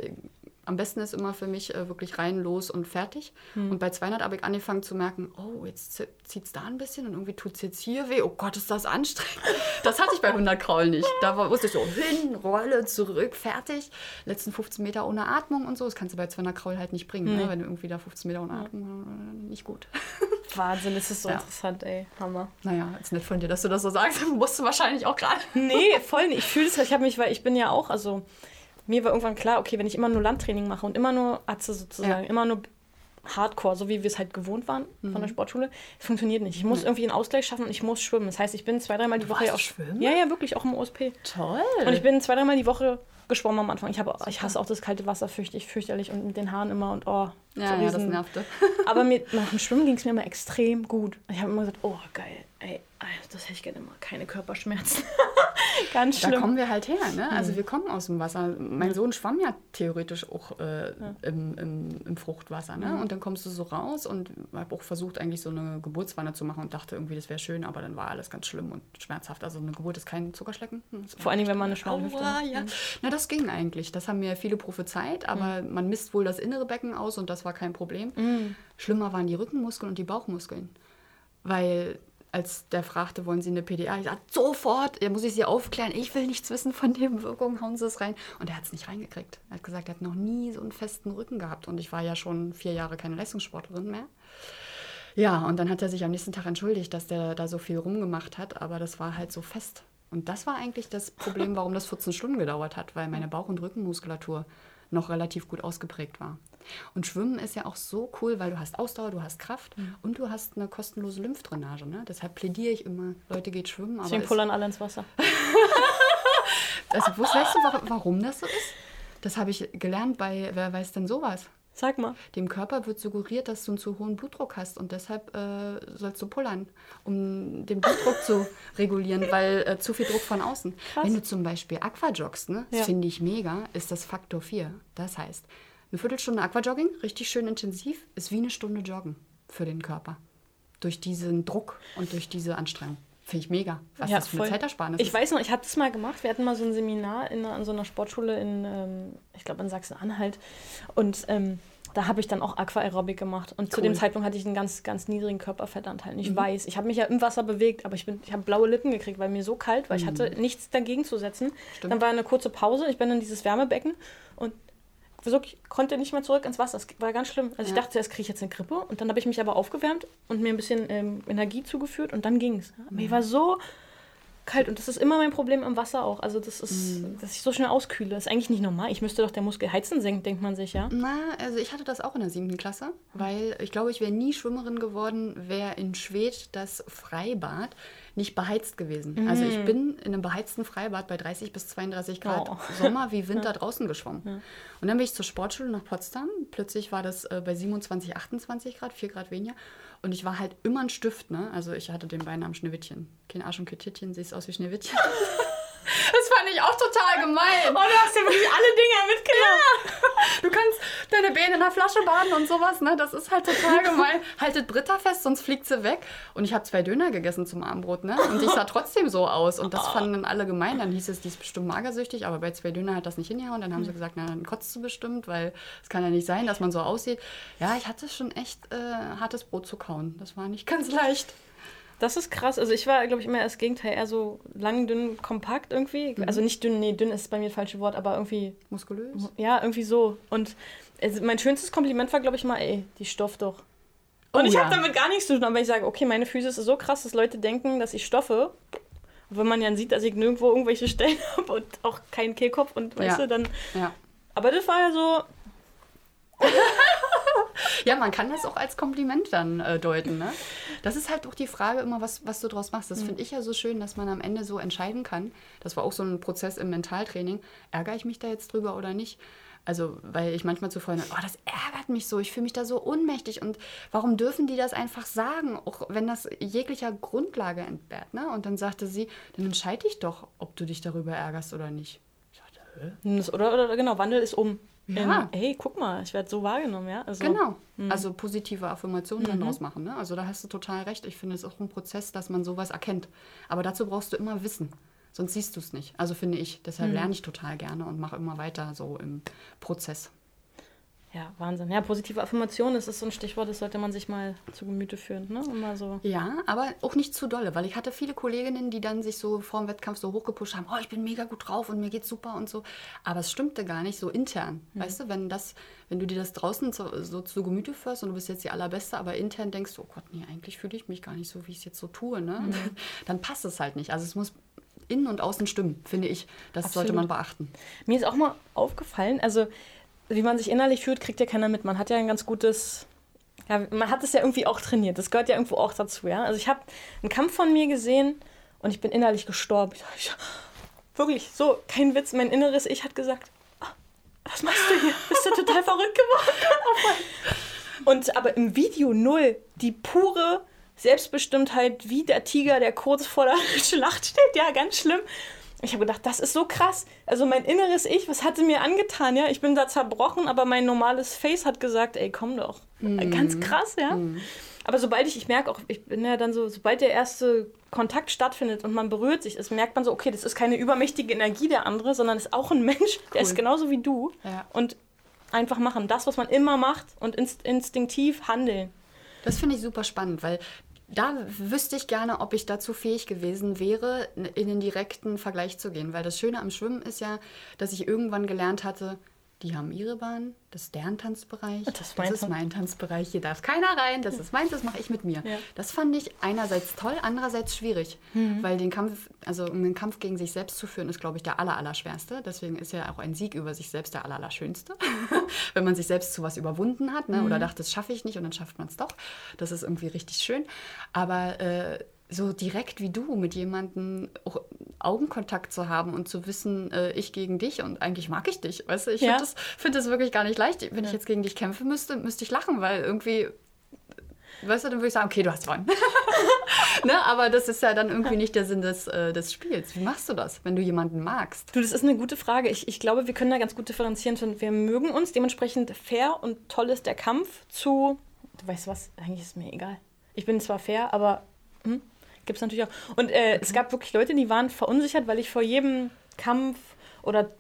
am besten ist immer für mich äh, wirklich rein, los und fertig. Mhm. Und bei 200 habe ich angefangen zu merken, oh, jetzt zieht es da ein bisschen und irgendwie tut es jetzt hier weh. Oh Gott, ist das anstrengend. Das hatte ich bei 100 Kraul nicht. Da war, wusste ich so, hin, Rolle, zurück, fertig. Letzten 15 Meter ohne Atmung und so. Das kannst du bei 200 Kraul halt nicht bringen, mhm. ne? wenn du irgendwie da 15 Meter ohne Atmung, äh, nicht gut. Wahnsinn, das ist so ja. interessant, ey. Hammer. Naja, ist nett von dir, dass du das so sagst. Musst du wahrscheinlich auch gerade. Nee, voll nicht. Ich fühle es, ich habe mich, weil ich bin ja auch, also mir war irgendwann klar, okay, wenn ich immer nur Landtraining mache und immer nur Atze sozusagen, ja. immer nur Hardcore, so wie wir es halt gewohnt waren mhm. von der mhm. Sportschule, das funktioniert nicht. Ich muss mhm. irgendwie einen Ausgleich schaffen und ich muss schwimmen. Das heißt, ich bin zwei, dreimal die Woche auch schwimmen. Ja, ja, wirklich, auch im OSP. Toll. Und ich bin zwei, dreimal die Woche geschwommen am Anfang. Ich, hab, ich hasse auch das kalte Wasser fürchtig, fürchterlich und mit den Haaren immer und oh. Ja, so ja das nervte. aber mit, nach dem Schwimmen ging es mir immer extrem gut. Ich habe immer gesagt, oh geil, ey, das hätte ich gerne immer, keine Körperschmerzen. Ganz schlimm. Da kommen wir halt her, ne? Also hm. wir kommen aus dem Wasser. Mein Sohn schwamm ja theoretisch auch äh, ja. im, im, im, Fruchtwasser, ne? Mhm. Und dann kommst du so raus und habe auch versucht, eigentlich so eine Geburtswanne zu machen und dachte irgendwie, das wäre schön, aber dann war alles ganz schlimm und schmerzhaft. Also eine Geburt ist kein Zuckerschlecken. Hm, Vor allem, wenn man eine schmale Hüfte hat. Ja. Mhm. Na, das ging eigentlich. Das haben mir viele prophezeit, aber mhm. man misst wohl das innere Becken aus und das war kein Problem. Mhm. Schlimmer waren die Rückenmuskeln und die Bauchmuskeln. Weil als der fragte, wollen Sie eine PDA? Ich sagte, sofort, ja, muss ich Sie aufklären, ich will nichts wissen von Nebenwirkungen, hauen Sie es rein. Und er hat es nicht reingekriegt. Er hat gesagt, er hat noch nie so einen festen Rücken gehabt. Und ich war ja schon vier Jahre keine Leistungssportlerin mehr. Ja, und dann hat er sich am nächsten Tag entschuldigt, dass der da so viel rumgemacht hat, aber das war halt so fest. Und das war eigentlich das Problem, warum das 14 Stunden gedauert hat, weil meine Bauch- und Rückenmuskulatur noch relativ gut ausgeprägt war. Und Schwimmen ist ja auch so cool, weil du hast Ausdauer, du hast Kraft mhm. und du hast eine kostenlose Lymphdrainage. Ne? Deshalb plädiere ich immer, Leute, geht schwimmen. Deswegen pullern alle ins Wasser. also, weißt du, warum das so ist? Das habe ich gelernt bei, wer weiß denn sowas? Sag mal. Dem Körper wird suggeriert, dass du einen zu hohen Blutdruck hast und deshalb äh, sollst du pullern, um den Blutdruck zu regulieren, weil äh, zu viel Druck von außen. Krass. Wenn du zum Beispiel Aquajoggst, ne, das ja. finde ich mega, ist das Faktor 4. Das heißt, eine Viertelstunde Aquajogging, richtig schön intensiv, ist wie eine Stunde Joggen für den Körper. Durch diesen Druck und durch diese Anstrengung. Finde ich mega, was ja, das für eine Zeitersparnis ich ist. Ich weiß noch, ich habe das mal gemacht. Wir hatten mal so ein Seminar in, an so einer Sportschule in, ähm, ich glaube, in Sachsen-Anhalt. Und ähm, da habe ich dann auch Aquaerobik gemacht. Und cool. zu dem Zeitpunkt hatte ich einen ganz, ganz niedrigen Körperfettanteil. Und ich mhm. weiß, ich habe mich ja im Wasser bewegt, aber ich, ich habe blaue Lippen gekriegt, weil mir so kalt war. Ich hatte mhm. nichts dagegen zu setzen. Stimmt. Dann war eine kurze Pause. Ich bin in dieses Wärmebecken und wirklich konnte nicht mehr zurück ins Wasser. Das war ganz schlimm. Also ja. ich dachte, zuerst kriege ich jetzt eine Grippe. Und dann habe ich mich aber aufgewärmt und mir ein bisschen ähm, Energie zugeführt und dann ging es. Mhm. Mir war so kalt und das ist immer mein Problem im Wasser auch. Also das ist, mhm. dass ich so schnell auskühle. Das ist eigentlich nicht normal. Ich müsste doch der Muskel heizen senken, denkt man sich, ja? Na, also ich hatte das auch in der siebten Klasse, weil ich glaube, ich wäre nie Schwimmerin geworden, wäre in Schwedt das Freibad nicht beheizt gewesen. Mhm. Also ich bin in einem beheizten Freibad bei 30 bis 32 Grad oh. Sommer wie Winter ja. draußen geschwommen. Ja. Und dann bin ich zur Sportschule nach Potsdam. Plötzlich war das äh, bei 27, 28 Grad, 4 Grad weniger. Und ich war halt immer ein Stift, ne? Also ich hatte den Beinamen Schneewittchen. Kein Arsch und Kittchen, siehst aus wie Schneewittchen. Das fand ich auch total gemein. Oh, du hast ja wirklich alle Dinger mitgenommen. Ja. Du kannst deine Beine in der Flasche baden und sowas, ne? Das ist halt total gemein. Haltet Britta fest, sonst fliegt sie weg. Und ich habe zwei Döner gegessen zum Abendbrot, ne? Und ich sah trotzdem so aus. Und das fanden dann alle gemein. Dann hieß es, die ist bestimmt magersüchtig, aber bei zwei Döner hat das nicht hingehauen. Dann haben sie gesagt, na, dann kotzt du bestimmt, weil es kann ja nicht sein, dass man so aussieht. Ja, ich hatte schon echt äh, hartes Brot zu kauen. Das war nicht ganz leicht. Das ist krass. Also ich war, glaube ich, immer das Gegenteil, eher so lang, dünn, kompakt irgendwie. Mhm. Also nicht dünn, nee, dünn ist bei mir das falsche Wort, aber irgendwie. Muskulös? Ja, irgendwie so. Und also mein schönstes Kompliment war, glaube ich, mal, ey, die Stoff doch. Und oh, ich ja. habe damit gar nichts zu tun, aber ich sage, okay, meine Füße ist so krass, dass Leute denken, dass ich stoffe. wenn man ja sieht, dass ich nirgendwo irgendwelche Stellen habe und auch keinen Kehlkopf und weißt ja. du, dann. Ja. Aber das war ja so, ja, man kann das auch als Kompliment dann äh, deuten. Ne? Das ist halt auch die Frage immer, was, was du daraus machst. Das mhm. finde ich ja so schön, dass man am Ende so entscheiden kann. Das war auch so ein Prozess im Mentaltraining. Ärgere ich mich da jetzt drüber oder nicht? Also, weil ich manchmal zu Freunden, oh, das ärgert mich so, ich fühle mich da so ohnmächtig und warum dürfen die das einfach sagen, auch wenn das jeglicher Grundlage entbehrt, ne? Und dann sagte sie, dann entscheide ich doch, ob du dich darüber ärgerst oder nicht. Ich dachte, hä? Oder, oder genau, Wandel ist um. Ja. In, hey, guck mal, ich werde so wahrgenommen, ja. Also, genau. Mh. Also positive Affirmationen mhm. dann draus machen. Ne? Also da hast du total recht. Ich finde es auch ein Prozess, dass man sowas erkennt. Aber dazu brauchst du immer Wissen. Sonst siehst du es nicht. Also finde ich. Deshalb mhm. lerne ich total gerne und mache immer weiter so im Prozess. Ja, Wahnsinn. Ja, positive Affirmation, das ist so ein Stichwort, das sollte man sich mal zu Gemüte führen, ne? Immer so. Ja, aber auch nicht zu dolle, weil ich hatte viele Kolleginnen, die dann sich so vor dem Wettkampf so hochgepusht haben, oh, ich bin mega gut drauf und mir geht's super und so. Aber es stimmte gar nicht so intern. Mhm. Weißt du, wenn das, wenn du dir das draußen so, so zu Gemüte führst und du bist jetzt die Allerbeste, aber intern denkst du, oh Gott, nee, eigentlich fühle ich mich gar nicht so, wie ich es jetzt so tue, ne? Mhm. Dann passt es halt nicht. Also es muss innen und außen stimmen, finde ich. Das Absolut. sollte man beachten. Mir ist auch mal aufgefallen, also wie man sich innerlich fühlt, kriegt ja keiner mit. Man hat ja ein ganz gutes, ja, man hat es ja irgendwie auch trainiert. Das gehört ja irgendwo auch dazu, ja. Also ich habe einen Kampf von mir gesehen und ich bin innerlich gestorben. Ich, ich, wirklich, so, kein Witz. Mein inneres Ich hat gesagt, oh, was machst du hier? Bist du total verrückt geworden? und aber im Video null, die pure Selbstbestimmtheit wie der Tiger, der kurz vor der Schlacht steht. Ja, ganz schlimm. Ich habe gedacht, das ist so krass. Also mein inneres Ich, was hatte mir angetan, ja? Ich bin da zerbrochen, aber mein normales Face hat gesagt, ey, komm doch. Mhm. Ganz krass, ja? Mhm. Aber sobald ich, ich merke auch, ich bin ja dann so, sobald der erste Kontakt stattfindet und man berührt sich, ist, merkt man so, okay, das ist keine übermächtige Energie der andere, sondern ist auch ein Mensch, der ist genauso wie du. Ja. Und einfach machen, das, was man immer macht und inst instinktiv handeln. Das finde ich super spannend, weil da wüsste ich gerne, ob ich dazu fähig gewesen wäre, in den direkten Vergleich zu gehen. Weil das Schöne am Schwimmen ist ja, dass ich irgendwann gelernt hatte, die haben ihre Bahn, das ist deren Tanzbereich, das, ist mein, das ist mein Tanzbereich, hier darf keiner rein, das ist meins, das mache ich mit mir. Ja. Das fand ich einerseits toll, andererseits schwierig, mhm. weil den Kampf, also um den Kampf gegen sich selbst zu führen, ist, glaube ich, der aller, aller schwerste. Deswegen ist ja auch ein Sieg über sich selbst der aller, aller schönste. Wenn man sich selbst zu was überwunden hat ne, mhm. oder dachte, das schaffe ich nicht und dann schafft man es doch. Das ist irgendwie richtig schön. Aber äh, so direkt wie du mit jemandem Augenkontakt zu haben und zu wissen, äh, ich gegen dich und eigentlich mag ich dich. Weißt du, ich ja. finde das, find das wirklich gar nicht leicht. Wenn ja. ich jetzt gegen dich kämpfen müsste, müsste ich lachen, weil irgendwie, weißt du, dann würde ich sagen, okay, du hast gewonnen. ne? Aber das ist ja dann irgendwie nicht der Sinn des, äh, des Spiels. Wie machst du das, wenn du jemanden magst? Du, das ist eine gute Frage. Ich, ich glaube, wir können da ganz gut differenzieren. Wir mögen uns dementsprechend fair und toll ist der Kampf zu, du weißt was, eigentlich ist mir egal. Ich bin zwar fair, aber hm, Gibt es natürlich auch. Und äh, mhm. es gab wirklich Leute, die waren verunsichert, weil ich vor jedem Kampf oder,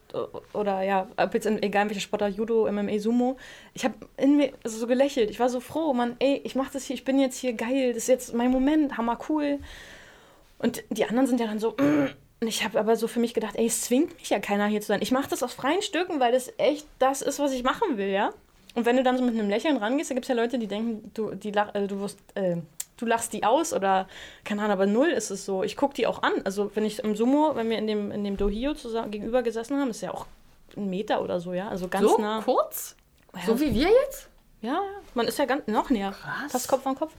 oder ja, ob jetzt in, egal welcher Sportart, Judo, MMA, Sumo, ich habe in mir also so gelächelt. Ich war so froh, Mann, ey, ich mache das hier, ich bin jetzt hier geil, das ist jetzt mein Moment, hammer cool. Und die anderen sind ja dann so, mm. und ich habe aber so für mich gedacht, ey, es zwingt mich ja keiner hier zu sein. Ich mache das aus freien Stücken, weil das echt das ist, was ich machen will, ja. Und wenn du dann so mit einem Lächeln rangehst, da gibt es ja Leute, die denken, du, die, äh, du wirst, äh, du lachst die aus oder keine Ahnung, aber null ist es so. Ich gucke die auch an. Also wenn ich im Sumo, wenn wir in dem, in dem Dohio zusammen gegenüber gesessen haben, ist ja auch ein Meter oder so, ja. Also ganz so nah. kurz? Ja, so wie wir jetzt? Ja, ja. Man ist ja ganz noch näher. Krass. Fast Kopf an Kopf.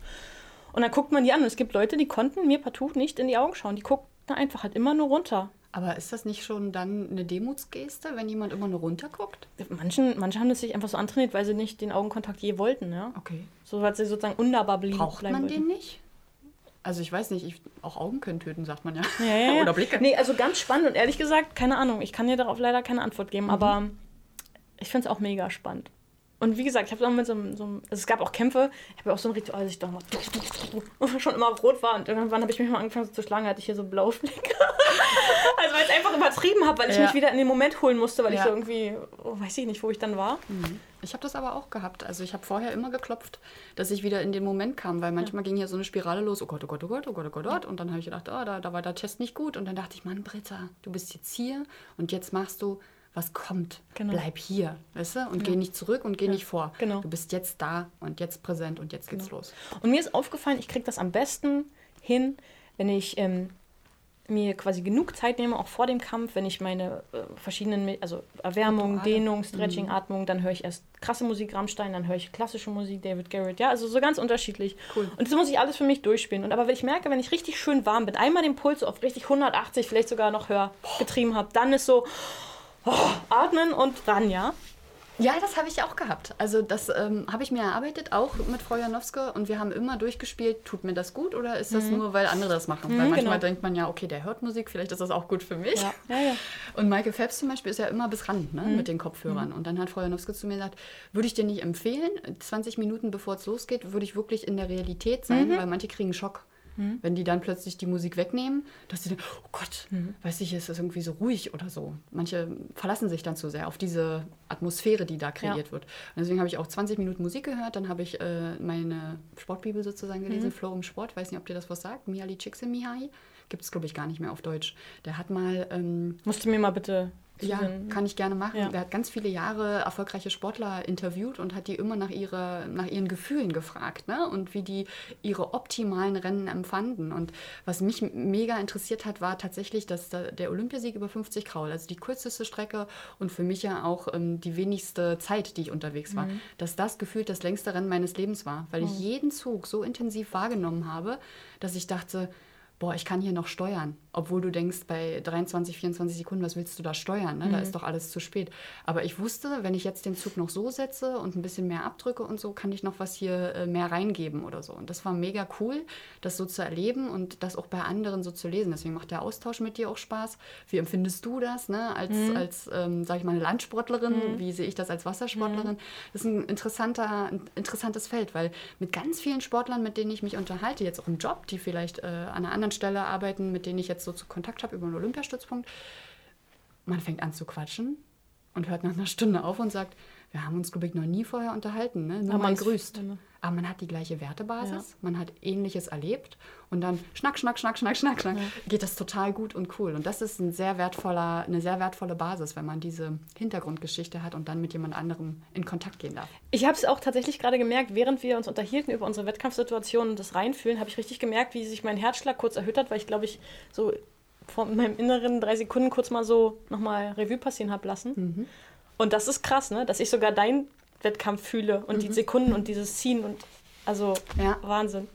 Und dann guckt man die an. Und es gibt Leute, die konnten mir partout nicht in die Augen schauen. Die guckten einfach halt immer nur runter. Aber ist das nicht schon dann eine Demutsgeste, wenn jemand immer nur runterguckt? Manchen, manche haben das sich einfach so antrainiert, weil sie nicht den Augenkontakt je wollten, ja. Okay. So, weil sie sozusagen unnahbar blieben. Braucht man wollten. den nicht? Also ich weiß nicht, ich, auch Augen können töten, sagt man ja. Ja, ja, ja. Oder Blicke. Nee, also ganz spannend und ehrlich gesagt, keine Ahnung. Ich kann dir darauf leider keine Antwort geben, aber ich finde es auch mega spannend. Und wie gesagt, ich habe auch mit so einem, so einem, also es gab auch Kämpfe, ich habe auch so ein Ritual, dass ich doch mal schon immer rot war und irgendwann habe ich mich mal angefangen zu schlagen, hatte ich hier so blaue Flecke. also weil ich es einfach übertrieben habe, weil ich Ja. mich wieder in den Moment holen musste, weil ich Ja. so irgendwie, oh, weiß ich nicht, wo ich dann war. Ich habe das aber auch gehabt. Also ich habe vorher immer geklopft, dass ich wieder in den Moment kam, weil manchmal ging hier so eine Spirale los, oh Gott, oh Gott, oh Gott, oh Gott, oh Gott, oh Gott. Und dann habe ich gedacht, oh, da, da war der Test nicht gut. Und dann dachte ich, Mann, Britta, du bist jetzt hier und jetzt machst du, was kommt. Genau. Bleib hier, weißt du? Und geh nicht zurück und geh nicht vor. genau. Du bist jetzt da und jetzt präsent und jetzt geht's los. Und mir ist aufgefallen, ich kriege das am besten hin, wenn ich ähm, mir quasi genug Zeit nehme, auch vor dem Kampf, wenn ich meine äh, verschiedenen, also Erwärmung. Dehnung, Stretching, Atmung, dann höre ich erst krasse Musik, Rammstein, dann höre ich klassische Musik, David Garrett, ja, also so ganz unterschiatlich. Cool. Und das muss ich alles für mich durchspielen. Und aber wenn ich merke, wenn ich richtig schön warm bin, einmal den Puls auf richtig 180, vielleicht sogar noch höher getrieben habe, dann ist so oh, atmen und ran, ja. Ja, das habe ich auch gehabt. Also das ähm, habe ich mir erarbeitet, auch mit Frau Janowska. Und wir haben immer durchgespielt, tut mir das gut oder ist das nur, weil andere das machen? weil manchmal genau. denkt man ja, okay, der hört Musik, vielleicht ist das auch gut für mich. Ja, ja, ja. Und Michael Phelps zum Beispiel ist ja immer bis Rand ne, mit den Kopfhörern. Und dann hat Frau Janowska zu mir gesagt, würde ich dir nicht empfehlen, 20 Minuten bevor es losgeht, würde ich wirklich in der Realität sein, weil manche kriegen Schock. Wenn die dann plötzlich die Musik wegnehmen, dass sie denken, oh Gott, weiß ich, ist das irgendwie so ruhig oder so. Manche verlassen sich dann zu sehr auf diese Atmosphäre, die da kreiert wird. Und deswegen habe ich auch 20 Minuten Musik gehört, dann habe ich äh, meine Sportbibel sozusagen gelesen, Flow im Sport, weiß nicht, ob dir das was sagt, Mihaly Csikszentmihalyi, gibt es glaube ich gar nicht mehr auf Deutsch. Der hat mal ähm, Musst du mir mal bitte ja, zusenden. kann ich gerne machen. Ja. Der hat ganz viele Jahre erfolgreiche Sportler interviewt und hat die immer nach, ihre, nach ihren Gefühlen gefragt ne? und wie die ihre optimalen Rennen empfanden. Und was mich mega interessiert hat, war tatsächlich dass der, Olympiasieg über 50 Kraul, also die kürzeste Strecke und für mich ja auch ähm, die wenigste Zeit, die ich unterwegs war, dass das gefühlt das längste Rennen meines Lebens war, weil ich jeden Zug so intensiv wahrgenommen habe, dass ich dachte, boah, ich kann hier noch steuern. Obwohl du denkst, bei 23, 24 Sekunden, was willst du da steuern? Ne? Da ist doch alles zu spät. Aber ich wusste, wenn ich jetzt den Zug noch so setze und ein bisschen mehr abdrücke und so, kann ich noch was hier äh, mehr reingeben oder so. Und das war mega cool, das so zu erleben und das auch bei anderen so zu lesen. Deswegen macht der Austausch mit dir auch Spaß. Wie empfindest du das ne? als, als ähm, sag ich mal, eine Landsportlerin? Wie sehe ich das als Wassersportlerin? Das ist ein interessanter, ein interessantes Feld, weil mit ganz vielen Sportlern, mit denen ich mich unterhalte, jetzt auch im Job, die vielleicht äh, an einer anderen Stelle arbeiten, mit denen ich jetzt so zu Kontakt habe über einen Olympiastützpunkt, man fängt an zu quatschen und hört nach einer Stunde auf und sagt, wir haben uns, glaube ich, noch nie vorher unterhalten, ne? nur Aber mal grüßt. Aber man hat die gleiche Wertebasis, Ja. man hat Ähnliches erlebt und dann schnack, schnack, schnack, schnack, schnack, schnack, geht das total gut und cool. Und das ist ein sehr wertvoller, eine sehr wertvolle Basis, wenn man diese Hintergrundgeschichte hat und dann mit jemand anderem in Kontakt gehen darf. Ich habe es auch tatsächlich gerade gemerkt, während wir uns unterhielten über unsere Wettkampfsituation und das Reinfühlen, habe ich richtig gemerkt, wie sich mein Herzschlag kurz erhöht hat, weil ich glaube ich so von meinem Inneren drei Sekunden kurz mal so nochmal Revue passieren habe lassen. Und das ist krass, ne? dass ich sogar deinen Wettkampf fühle und die Sekunden und dieses Ziehen und also Ja. Wahnsinn.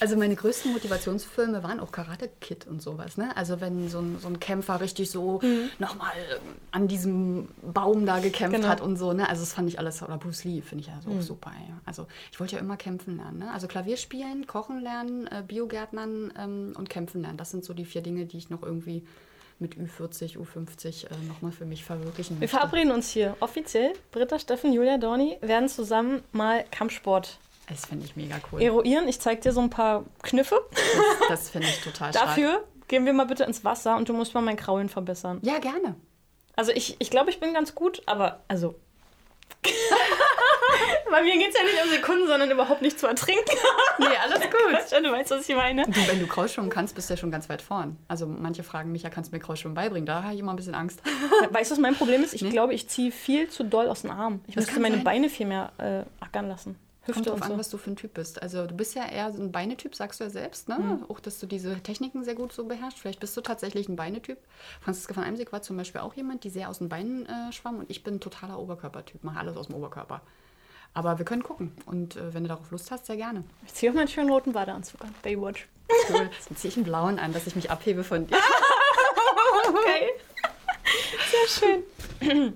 Also meine größten Motivationsfilme waren auch Karate Kid und sowas. Ne? Also wenn so ein, so ein Kämpfer richtig so nochmal an diesem Baum da gekämpft Genau. hat und so. Ne? Also das fand ich alles, oder Bruce Lee finde ich ja so super. Ja. Also ich wollte ja immer kämpfen lernen. Ne? Also Klavier spielen, kochen lernen, äh, Biogärtnern ähm, und kämpfen lernen. Das sind so die vier Dinge, die ich noch irgendwie mit Ü40, Ü50 äh, nochmal für mich verwirklichen Wir möchte. verabreden uns hier offiziell. Britta, Steffen, Julia, Dorni werden zusammen mal Kampfsport Das finde ich mega cool. eruieren. Ich zeige dir so ein paar Kniffe. Das, das finde ich total stark. Dafür gehen wir mal bitte ins Wasser und du musst mal mein Kraulen verbessern. Ja, gerne. Also ich, ich glaube, ich bin ganz gut, aber also. Bei mir geht es ja nicht um Sekunden, sondern überhaupt nicht zu ertrinken. Nee, alles gut. Du weißt, was ich meine. Du, wenn du Kraulschwimmen kannst, bist du ja schon ganz weit vorn. Also manche fragen mich, ja, kannst du mir Kraulschwimmen beibringen? Da habe ich immer ein bisschen Angst. Weißt du, was mein Problem ist? Ich Nee. glaube, ich ziehe viel zu doll aus dem Arm. Ich Das müsste meine sein. Beine viel mehr äh, ackern lassen. Kommt Hüfte drauf und an, so. was du für ein Typ bist. Also du bist ja eher so ein Beinetyp, sagst du ja selbst, ne? Auch, dass du diese Techniken sehr gut so beherrschst. Vielleicht bist du tatsächlich ein Beinetyp. Franziska von Eimsig war zum Beispiel auch jemand, die sehr aus den Beinen äh, schwamm und ich bin ein totaler Oberkörpertyp, mache alles aus dem Oberkörper. Aber wir können gucken und äh, wenn du darauf Lust hast, sehr gerne. Ich ziehe auch meinen schönen roten Badeanzug an. Baywatch. Cool. Dann ziehe ich einen blauen an, dass ich mich abhebe von dir. Geil. Sehr schön.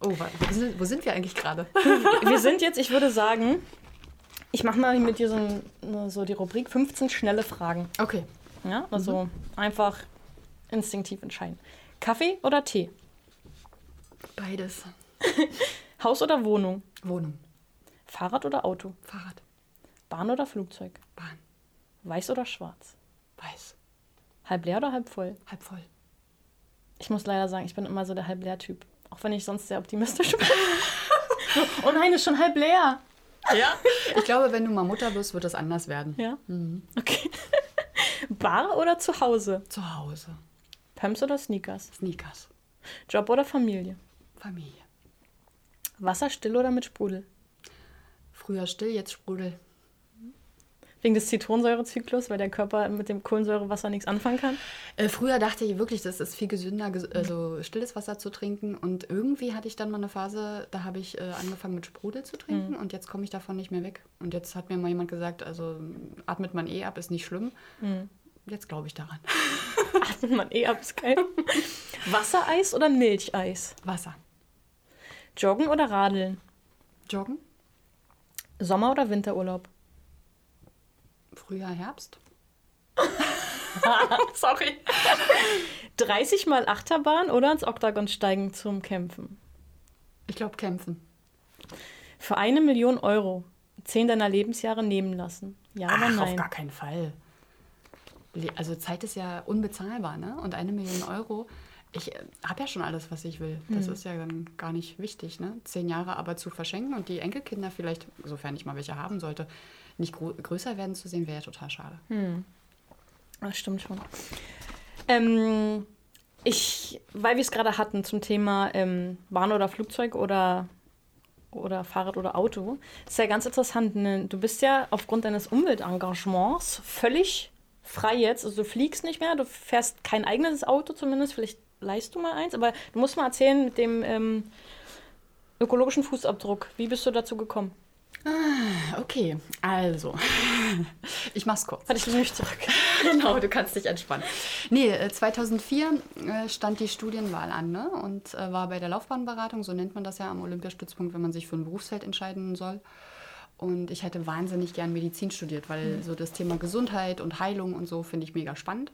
Oh, warte, wo sind, wir eigentlich gerade? Wir sind jetzt, ich würde sagen, Ich mache mal mit dir so, ein, so die Rubrik 15 schnelle Fragen. Okay. Ja, also einfach instinktiv entscheiden. Kaffee oder Tee? Beides. Haus oder Wohnung? Wohnung. Fahrrad oder Auto? Fahrrad. Bahn oder Flugzeug? Bahn. Weiß oder schwarz? Weiß. Halb leer oder halb voll? Halb voll. Ich muss leider sagen, ich bin immer so der halb leer Typ. Auch wenn ich sonst sehr optimistisch bin. oh nein, ist schon halb leer. Ja. Ich glaube, wenn du mal Mutter wirst, wird das anders werden. Ja. Okay. Bar oder zu Hause? Zu Hause. Pumps oder Sneakers? Sneakers. Job oder Familie? Familie. Wasser still oder mit Sprudel? Früher still, jetzt Sprudel. Wegen des Zitronensäurezyklus, weil der Körper mit dem Kohlensäurewasser nichts anfangen kann? Äh, früher dachte ich wirklich, das ist viel gesünder, ges also stilles Wasser zu trinken. Und irgendwie hatte ich dann mal eine Phase, da habe ich äh, angefangen mit Sprudel zu trinken und jetzt komme ich davon nicht mehr weg. Und jetzt hat mir mal jemand gesagt, also atmet man eh ab, ist nicht schlimm. Jetzt glaube ich daran. Atmet man eh ab, ist geil. Wassereis oder Milcheis? Wasser. Joggen oder Radeln? Joggen. Sommer- oder Winterurlaub? Frühjahr, Herbst. Sorry. 30 mal Achterbahn oder ins Oktagon steigen zum Kämpfen? Ich glaube, kämpfen. Für eine Million Euro zehn deiner Lebensjahre nehmen lassen. Ja oder Ach, auf nein? gar keinen Fall. Also Zeit ist ja unbezahlbar, ne? Und eine Million Euro, ich habe ja schon alles, was ich will. Das ist ja dann gar nicht wichtig, ne? Zehn Jahre aber zu verschenken und die Enkelkinder vielleicht, sofern ich mal welche haben sollte, nicht größer werden zu sehen, wäre ja total schade. Das stimmt schon. Ähm, ich, weil wir es gerade hatten zum Thema ähm, Bahn oder Flugzeug oder, oder Fahrrad oder Auto, ist ja ganz interessant. Ne? Du bist ja aufgrund deines Umweltengagements völlig frei jetzt. Also du fliegst nicht mehr, du fährst kein eigenes Auto zumindest, vielleicht leist du mal eins, aber du musst mal erzählen mit dem ähm, ökologischen Fußabdruck. Wie bist du dazu gekommen? Okay, also, ich mach's kurz. Hatte ich mich zurück. genau, du kannst dich entspannen. Nee, äh, 2004 äh, stand die Studienwahl an ne? und äh, war bei der Laufbahnberatung, so nennt man das ja am Olympiastützpunkt, wenn man sich für ein Berufsfeld entscheiden soll. Und ich hätte wahnsinnig gern Medizin studiert, weil so das Thema Gesundheit und Heilung und so finde ich mega spannend.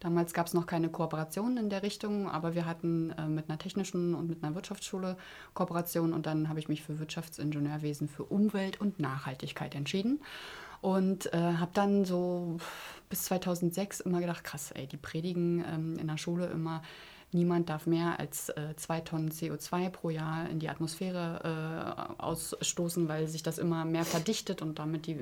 Damals gab es noch keine Kooperationen in der Richtung, aber wir hatten äh, mit einer technischen und mit einer Wirtschaftsschule Kooperation und dann habe ich mich für Wirtschaftsingenieurwesen für Umwelt und Nachhaltigkeit entschieden und äh, habe dann so bis 2006 immer gedacht, krass, ey, die predigen ähm, in der Schule immer, niemand darf mehr als äh, zwei Tonnen CO2 pro Jahr in die Atmosphäre äh, ausstoßen, weil sich das immer mehr verdichtet und damit die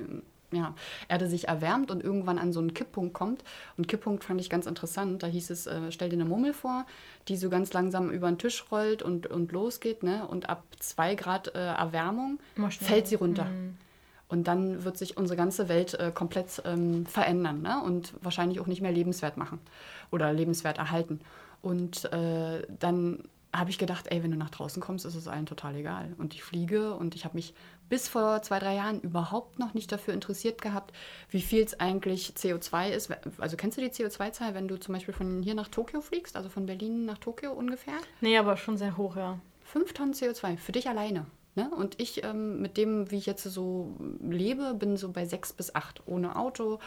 ja, Erde sich erwärmt und irgendwann an so einen Kipppunkt kommt. Und Kipppunkt fand ich ganz interessant. Da hieß es, äh, stell dir eine Murmel vor, die so ganz langsam über den Tisch rollt und, und losgeht. Ne? Und ab zwei Grad äh, Erwärmung fällt sie runter. Und dann wird sich unsere ganze Welt äh, komplett ähm, verändern ne? und wahrscheinlich auch nicht mehr lebenswert machen oder lebenswert erhalten. Und äh, dann habe ich gedacht, ey, wenn du nach draußen kommst, ist es allen total egal. Und ich fliege und ich habe mich bis vor zwei, drei Jahren überhaupt noch nicht dafür interessiert gehabt, wie viel es eigentlich CO2 ist. Also kennst du die CO2-Zahl, wenn du zum Beispiel von hier nach Tokio fliegst, also von Berlin nach Tokio ungefähr? Nee, aber schon sehr hoch, ja. Fünf Tonnen CO2 für dich alleine. Ne? Und ich ähm, mit dem, wie ich jetzt so lebe, bin so bei sechs bis acht. Ohne Auto,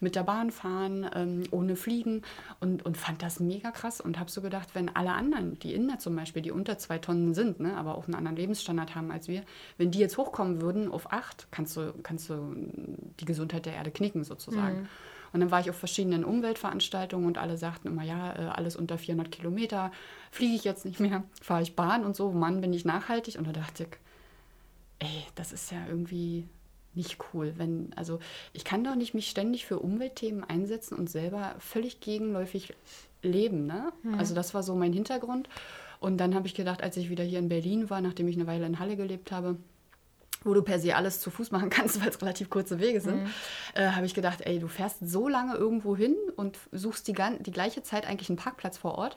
mit der Bahn fahren, ähm, ohne Fliegen. Und, und fand das mega krass und habe so gedacht, wenn alle anderen, die Inder zum Beispiel, die unter zwei Tonnen sind, ne, aber auch einen anderen Lebensstandard haben als wir, wenn die jetzt hochkommen würden auf acht, kannst du, kannst du die Gesundheit der Erde knicken sozusagen. Und dann war ich auf verschiedenen Umweltveranstaltungen und alle sagten immer, ja, äh, alles unter 400 Kilometer fliege ich jetzt nicht mehr, fahre ich Bahn und so, Mann, bin ich nachhaltig. Und da dachte ich, ey, das ist ja irgendwie nicht cool. Wenn, also ich kann doch nicht mich ständig für Umweltthemen einsetzen und selber völlig gegenläufig leben. Ne? Also das war so mein Hintergrund. Und dann habe ich gedacht, als ich wieder hier in Berlin war, nachdem ich eine Weile in Halle gelebt habe, wo du per se alles zu Fuß machen kannst, weil es relativ kurze Wege sind, äh, habe ich gedacht, ey, du fährst so lange irgendwo hin und suchst die, die gleiche Zeit eigentlich einen Parkplatz vor Ort.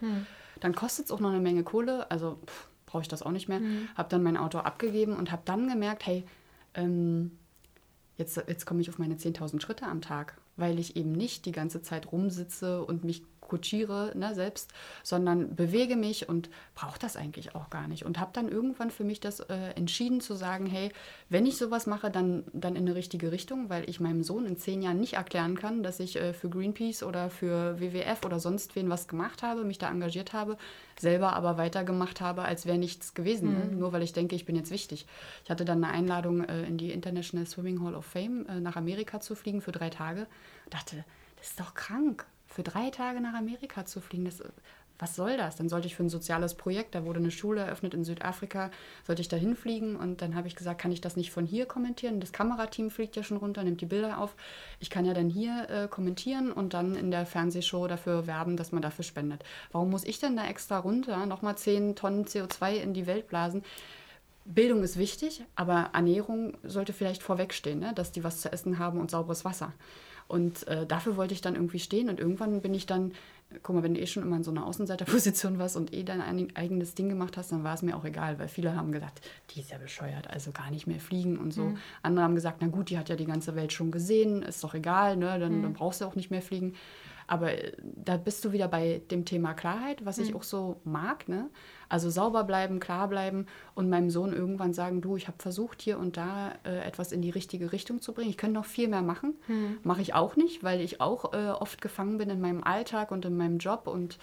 Dann kostet es auch noch eine Menge Kohle, also pff, brauche ich das auch nicht mehr. Habe dann mein Auto abgegeben und habe dann gemerkt, hey, ähm, jetzt, jetzt komme ich auf meine 10.000 Schritte am Tag, weil ich eben nicht die ganze Zeit rumsitze und mich kutschiere ne, selbst, sondern bewege mich und brauche das eigentlich auch gar nicht. Und habe dann irgendwann für mich das äh, entschieden zu sagen, hey, wenn ich sowas mache, dann, dann in eine richtige Richtung, weil ich meinem Sohn in zehn Jahren nicht erklären kann, dass ich äh, für Greenpeace oder für WWF oder sonst wen was gemacht habe, mich da engagiert habe, selber aber weitergemacht habe, als wäre nichts gewesen, ne? mhm. ne? nur weil ich denke, ich bin jetzt wichtig. Ich hatte dann eine Einladung äh, in die International Swimming Hall of Fame äh, nach Amerika zu fliegen für drei Tage. Ich dachte, das ist doch krank, für drei Tage nach Amerika zu fliegen. Das, was soll das? Dann sollte ich für ein soziales Projekt, da wurde eine Schule eröffnet in Südafrika, sollte ich da hinfliegen und dann habe ich gesagt, kann ich das nicht von hier kommentieren? Das Kamerateam fliegt ja schon runter, nimmt die Bilder auf. Ich kann ja dann hier äh, kommentieren und dann in der Fernsehshow dafür werben, dass man dafür spendet. Warum muss ich denn da extra runter, nochmal 10 Tonnen CO2 in die Welt blasen? Bildung ist wichtig, aber Ernährung sollte vielleicht vorwegstehen, ne? dass die was zu essen haben und sauberes Wasser. Und äh, dafür wollte ich dann irgendwie stehen und irgendwann bin ich dann, guck mal, wenn du eh schon immer in so einer Außenseiterposition warst und eh dein eigenes Ding gemacht hast, dann war es mir auch egal, weil viele haben gesagt, die ist ja bescheuert, also gar nicht mehr fliegen und so. Mhm. Andere haben gesagt, na gut, die hat ja die ganze Welt schon gesehen, ist doch egal, ne? dann, mhm. dann brauchst du auch nicht mehr fliegen. Aber äh, da bist du wieder bei dem Thema Klarheit, was mhm. ich auch so mag. Ne? Also sauber bleiben, klar bleiben und meinem Sohn irgendwann sagen, du, ich habe versucht hier und da äh, etwas in die richtige Richtung zu bringen. Ich könnte noch viel mehr machen. Hm. Mache ich auch nicht, weil ich auch äh, oft gefangen bin in meinem Alltag und in meinem Job und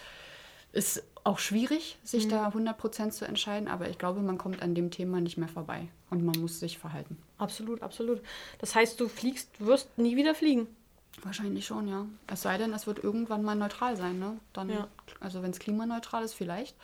ist auch schwierig, sich hm. da 100% zu entscheiden, aber ich glaube, man kommt an dem Thema nicht mehr vorbei und man muss sich verhalten. Absolut, absolut. Das heißt, du fliegst, wirst nie wieder fliegen. Wahrscheinlich schon, ja. Es sei denn, es wird irgendwann mal neutral sein, ne? Dann, ja. Also wenn es klimaneutral ist, vielleicht.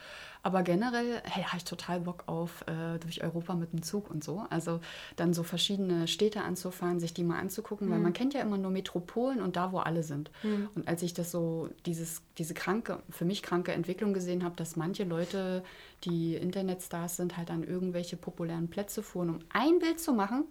Aber generell hey, habe ich total Bock auf äh, durch Europa mit dem Zug und so. Also dann so verschiedene Städte anzufahren, sich die mal anzugucken, mhm. weil man kennt ja immer nur Metropolen und da, wo alle sind. Mhm. Und als ich das so, dieses, diese kranke, für mich kranke Entwicklung gesehen habe, dass manche Leute, die Internetstars sind, halt an irgendwelche populären Plätze fuhren, um ein Bild zu machen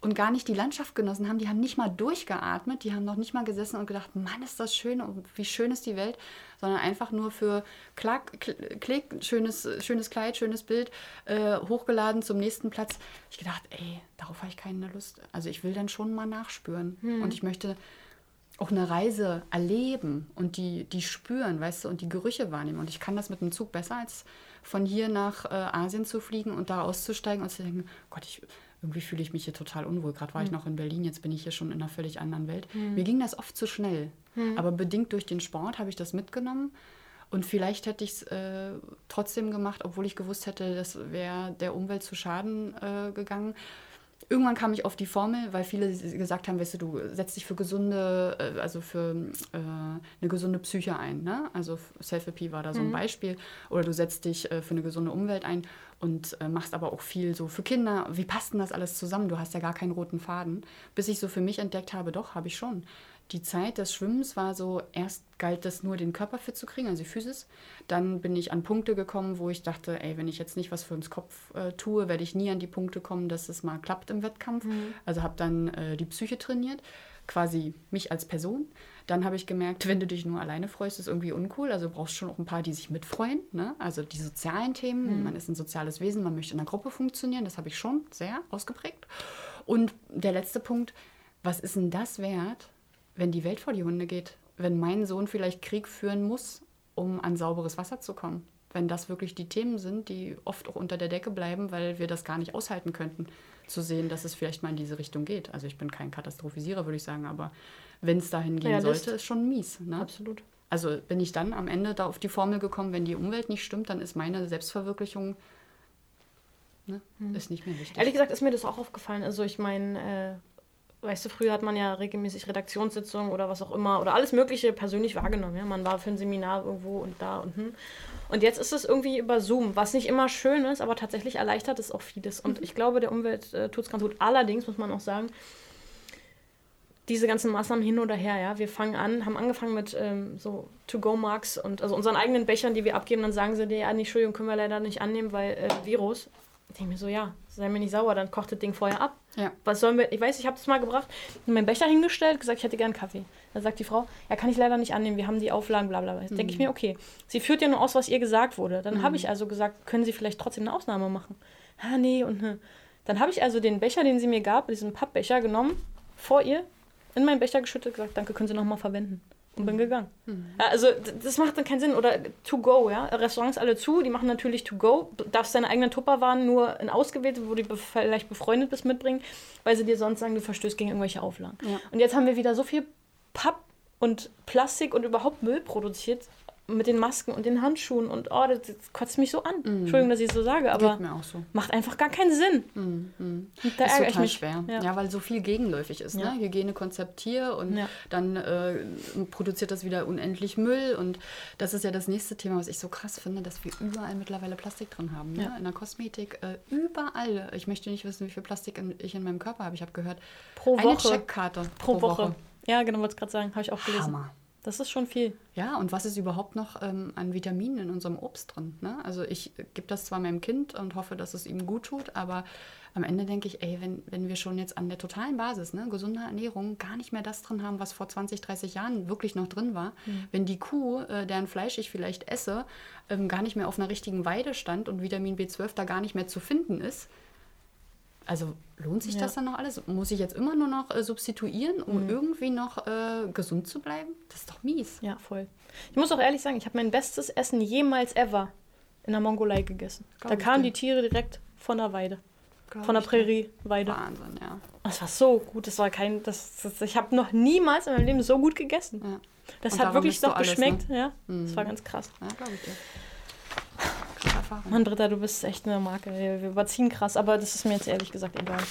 und gar nicht die Landschaft genossen haben. Die haben nicht mal durchgeatmet, die haben noch nicht mal gesessen und gedacht, Mann, ist das schön und wie schön ist die Welt, sondern einfach nur für Klack, Klick, schönes, schönes Kleid, schönes Bild, äh, hochgeladen zum nächsten Platz. Ich gedacht, ey, darauf habe ich keine Lust. Also ich will dann schon mal nachspüren hm. und ich möchte auch eine Reise erleben und die, die spüren, weißt du, und die Gerüche wahrnehmen. Und ich kann das mit dem Zug besser, als von hier nach äh, Asien zu fliegen und da auszusteigen und zu denken, Gott, ich irgendwie fühle ich mich hier total unwohl. Gerade war mhm. ich hm. noch in Berlin, jetzt bin ich hier schon in einer völlig anderen Welt. Mhm. Mir ging das oft zu schnell. Mhm. Aber bedingt durch den Sport habe ich das mitgenommen. Und vielleicht hätte ich es äh, trotzdem gemacht, obwohl ich gewusst hätte, das wäre der Umwelt zu Schaden äh, gegangen. Irgendwann kam ich auf die Formel, weil viele gesagt haben, weißt du, du setzt dich für gesunde, äh, also für äh, eine gesunde Psyche ein. Ne? Also Self-Happy war da so ein mhm. Beispiel. Oder du setzt dich äh, für eine gesunde Umwelt ein und äh, machst aber auch viel so für Kinder. Wie passt denn das alles zusammen? Du hast ja gar keinen roten Faden. Bis ich so für mich entdeckt habe, doch, habe ich schon. Die Zeit des Schwimmens war so, erst galt das nur, den Körper fit zu kriegen, also die Physis. Dann bin ich an Punkte gekommen, wo ich dachte, ey, wenn ich jetzt nicht was für uns Kopf äh, tue, werde ich nie an die Punkte kommen, dass es mal klappt im Wettkampf. Mhm. Also habe dann äh, die Psyche trainiert, quasi mich als Person. Dann habe ich gemerkt, wenn du dich nur alleine freust, ist irgendwie uncool. Also du brauchst schon auch ein paar, die sich mitfreuen. Ne? Also die sozialen Themen. Mhm. Man ist ein soziales Wesen, man möchte in einer Gruppe funktionieren. Das habe ich schon sehr ausgeprägt. Und der letzte Punkt, was ist denn das wert, wenn die Welt vor die Hunde geht? Wenn mein Sohn vielleicht Krieg führen muss, um an sauberes Wasser zu kommen? Wenn das wirklich die Themen sind, die oft auch unter der Decke bleiben, weil wir das gar nicht aushalten könnten, zu sehen, dass es vielleicht mal in diese Richtung geht. Also ich bin kein Katastrophisierer, würde ich sagen, aber wenn es dahin gehen Realist. sollte, ist schon mies. Ne? Absolut. Also bin ich dann am Ende da auf die Formel gekommen, wenn die Umwelt nicht stimmt, dann ist meine Selbstverwirklichung ne, hm. ist nicht mehr wichtig. Ehrlich gesagt ist mir das auch aufgefallen. Also ich meine, äh, weißt du, früher hat man ja regelmäßig Redaktionssitzungen oder was auch immer oder alles Mögliche persönlich wahrgenommen. Ja? Man war für ein Seminar irgendwo und da und hm. Und jetzt ist es irgendwie über Zoom, was nicht immer schön ist, aber tatsächlich erleichtert es auch vieles. Und mhm. ich glaube, der Umwelt äh, tut es ganz gut. Allerdings muss man auch sagen, diese ganzen Maßnahmen hin oder her, ja. Wir fangen an, haben angefangen mit ähm, so To-Go-Marks und also unseren eigenen Bechern, die wir abgeben, dann sagen sie dir, ja, nee, Entschuldigung, können wir leider nicht annehmen, weil äh, Virus. Ich denke mir so, ja, sei mir nicht sauer, dann kocht das Ding vorher ab. Ja. Was sollen wir, ich weiß, ich habe das mal gebracht, meinen Becher hingestellt, gesagt, ich hätte gern Kaffee. Dann sagt die Frau, ja, kann ich leider nicht annehmen, wir haben die Auflagen, bla bla bla. Mhm. denke ich mir, okay, sie führt ja nur aus, was ihr gesagt wurde. Dann mhm. habe ich also gesagt, können Sie vielleicht trotzdem eine Ausnahme machen? Ah, nee, und ne. Dann habe ich also den Becher, den sie mir gab, diesen Pappbecher genommen, vor ihr, in meinen Becher geschüttet, gesagt, danke, können Sie nochmal verwenden. Und bin gegangen. Ja, also d- das macht dann keinen Sinn. Oder to go, ja. Restaurants alle zu, die machen natürlich to go. Du darfst deine eigenen Tupperwaren nur in ausgewählte, wo du be- vielleicht befreundet bist, mitbringen, weil sie dir sonst sagen, du verstößt gegen irgendwelche Auflagen. Ja. Und jetzt haben wir wieder so viel Papp und Plastik und überhaupt Müll produziert mit den Masken und den Handschuhen und oh, das, das kotzt mich so an. Entschuldigung, dass ich es so sage, aber Geht mir auch so. macht einfach gar keinen Sinn. Und da ist ärgere ich total mich. schwer. Ja. Ja. weil so viel gegenläufig ist. Ja. Ne? Hygienekonzept hier und Ja. dann äh, produziert das wieder unendlich Müll. Und das ist ja das nächste Thema, was ich so krass finde, dass wir überall mittlerweile Plastik drin haben. Ne? In der Kosmetik, äh, überall. Ich möchte nicht wissen, wie viel Plastik in, ich in meinem Körper habe. Ich habe gehört, Pro eine Woche. Checkkarte Pro, Woche. Ja, genau, wollte ich gerade sagen. Habe ich auch gelesen. Hammer. Das ist schon viel. Ja, und was ist überhaupt noch ähm, an Vitaminen in unserem Obst drin? Ne? Also ich gebe das zwar meinem Kind und hoffe, dass es ihm gut tut, aber am Ende denke ich, ey, wenn, wenn wir schon jetzt an der totalen Basis, ne, gesunde Ernährung, gar nicht mehr das drin haben, was vor 20, 30 Jahren wirklich noch drin war, wenn die Kuh, äh, deren Fleisch ich vielleicht esse, ähm, gar nicht mehr auf einer richtigen Weide stand und Vitamin B12 da gar nicht mehr zu finden ist, also lohnt sich Ja. das dann noch alles? Muss ich jetzt immer nur noch äh, substituieren, um Mhm. irgendwie noch äh, gesund zu bleiben? Das ist doch mies. Ja, voll. Ich muss auch ehrlich sagen, ich habe mein bestes Essen jemals ever in der Mongolei gegessen. Glaub da kamen die Tiere direkt von der Weide. Glaub Von der. Prärie-Weide. Wahnsinn, ja. Das war so gut. Das war kein. Das, das, ich habe noch niemals in meinem Leben so gut gegessen. ja. Das Und hat wirklich noch alles, geschmeckt. ne? Ja, das war ganz krass. Ja, glaube ich dir. Erfahrung. Mann, Britta, du bist echt eine Marke. Wir überziehen krass, aber das ist mir jetzt ehrlich gesagt egal.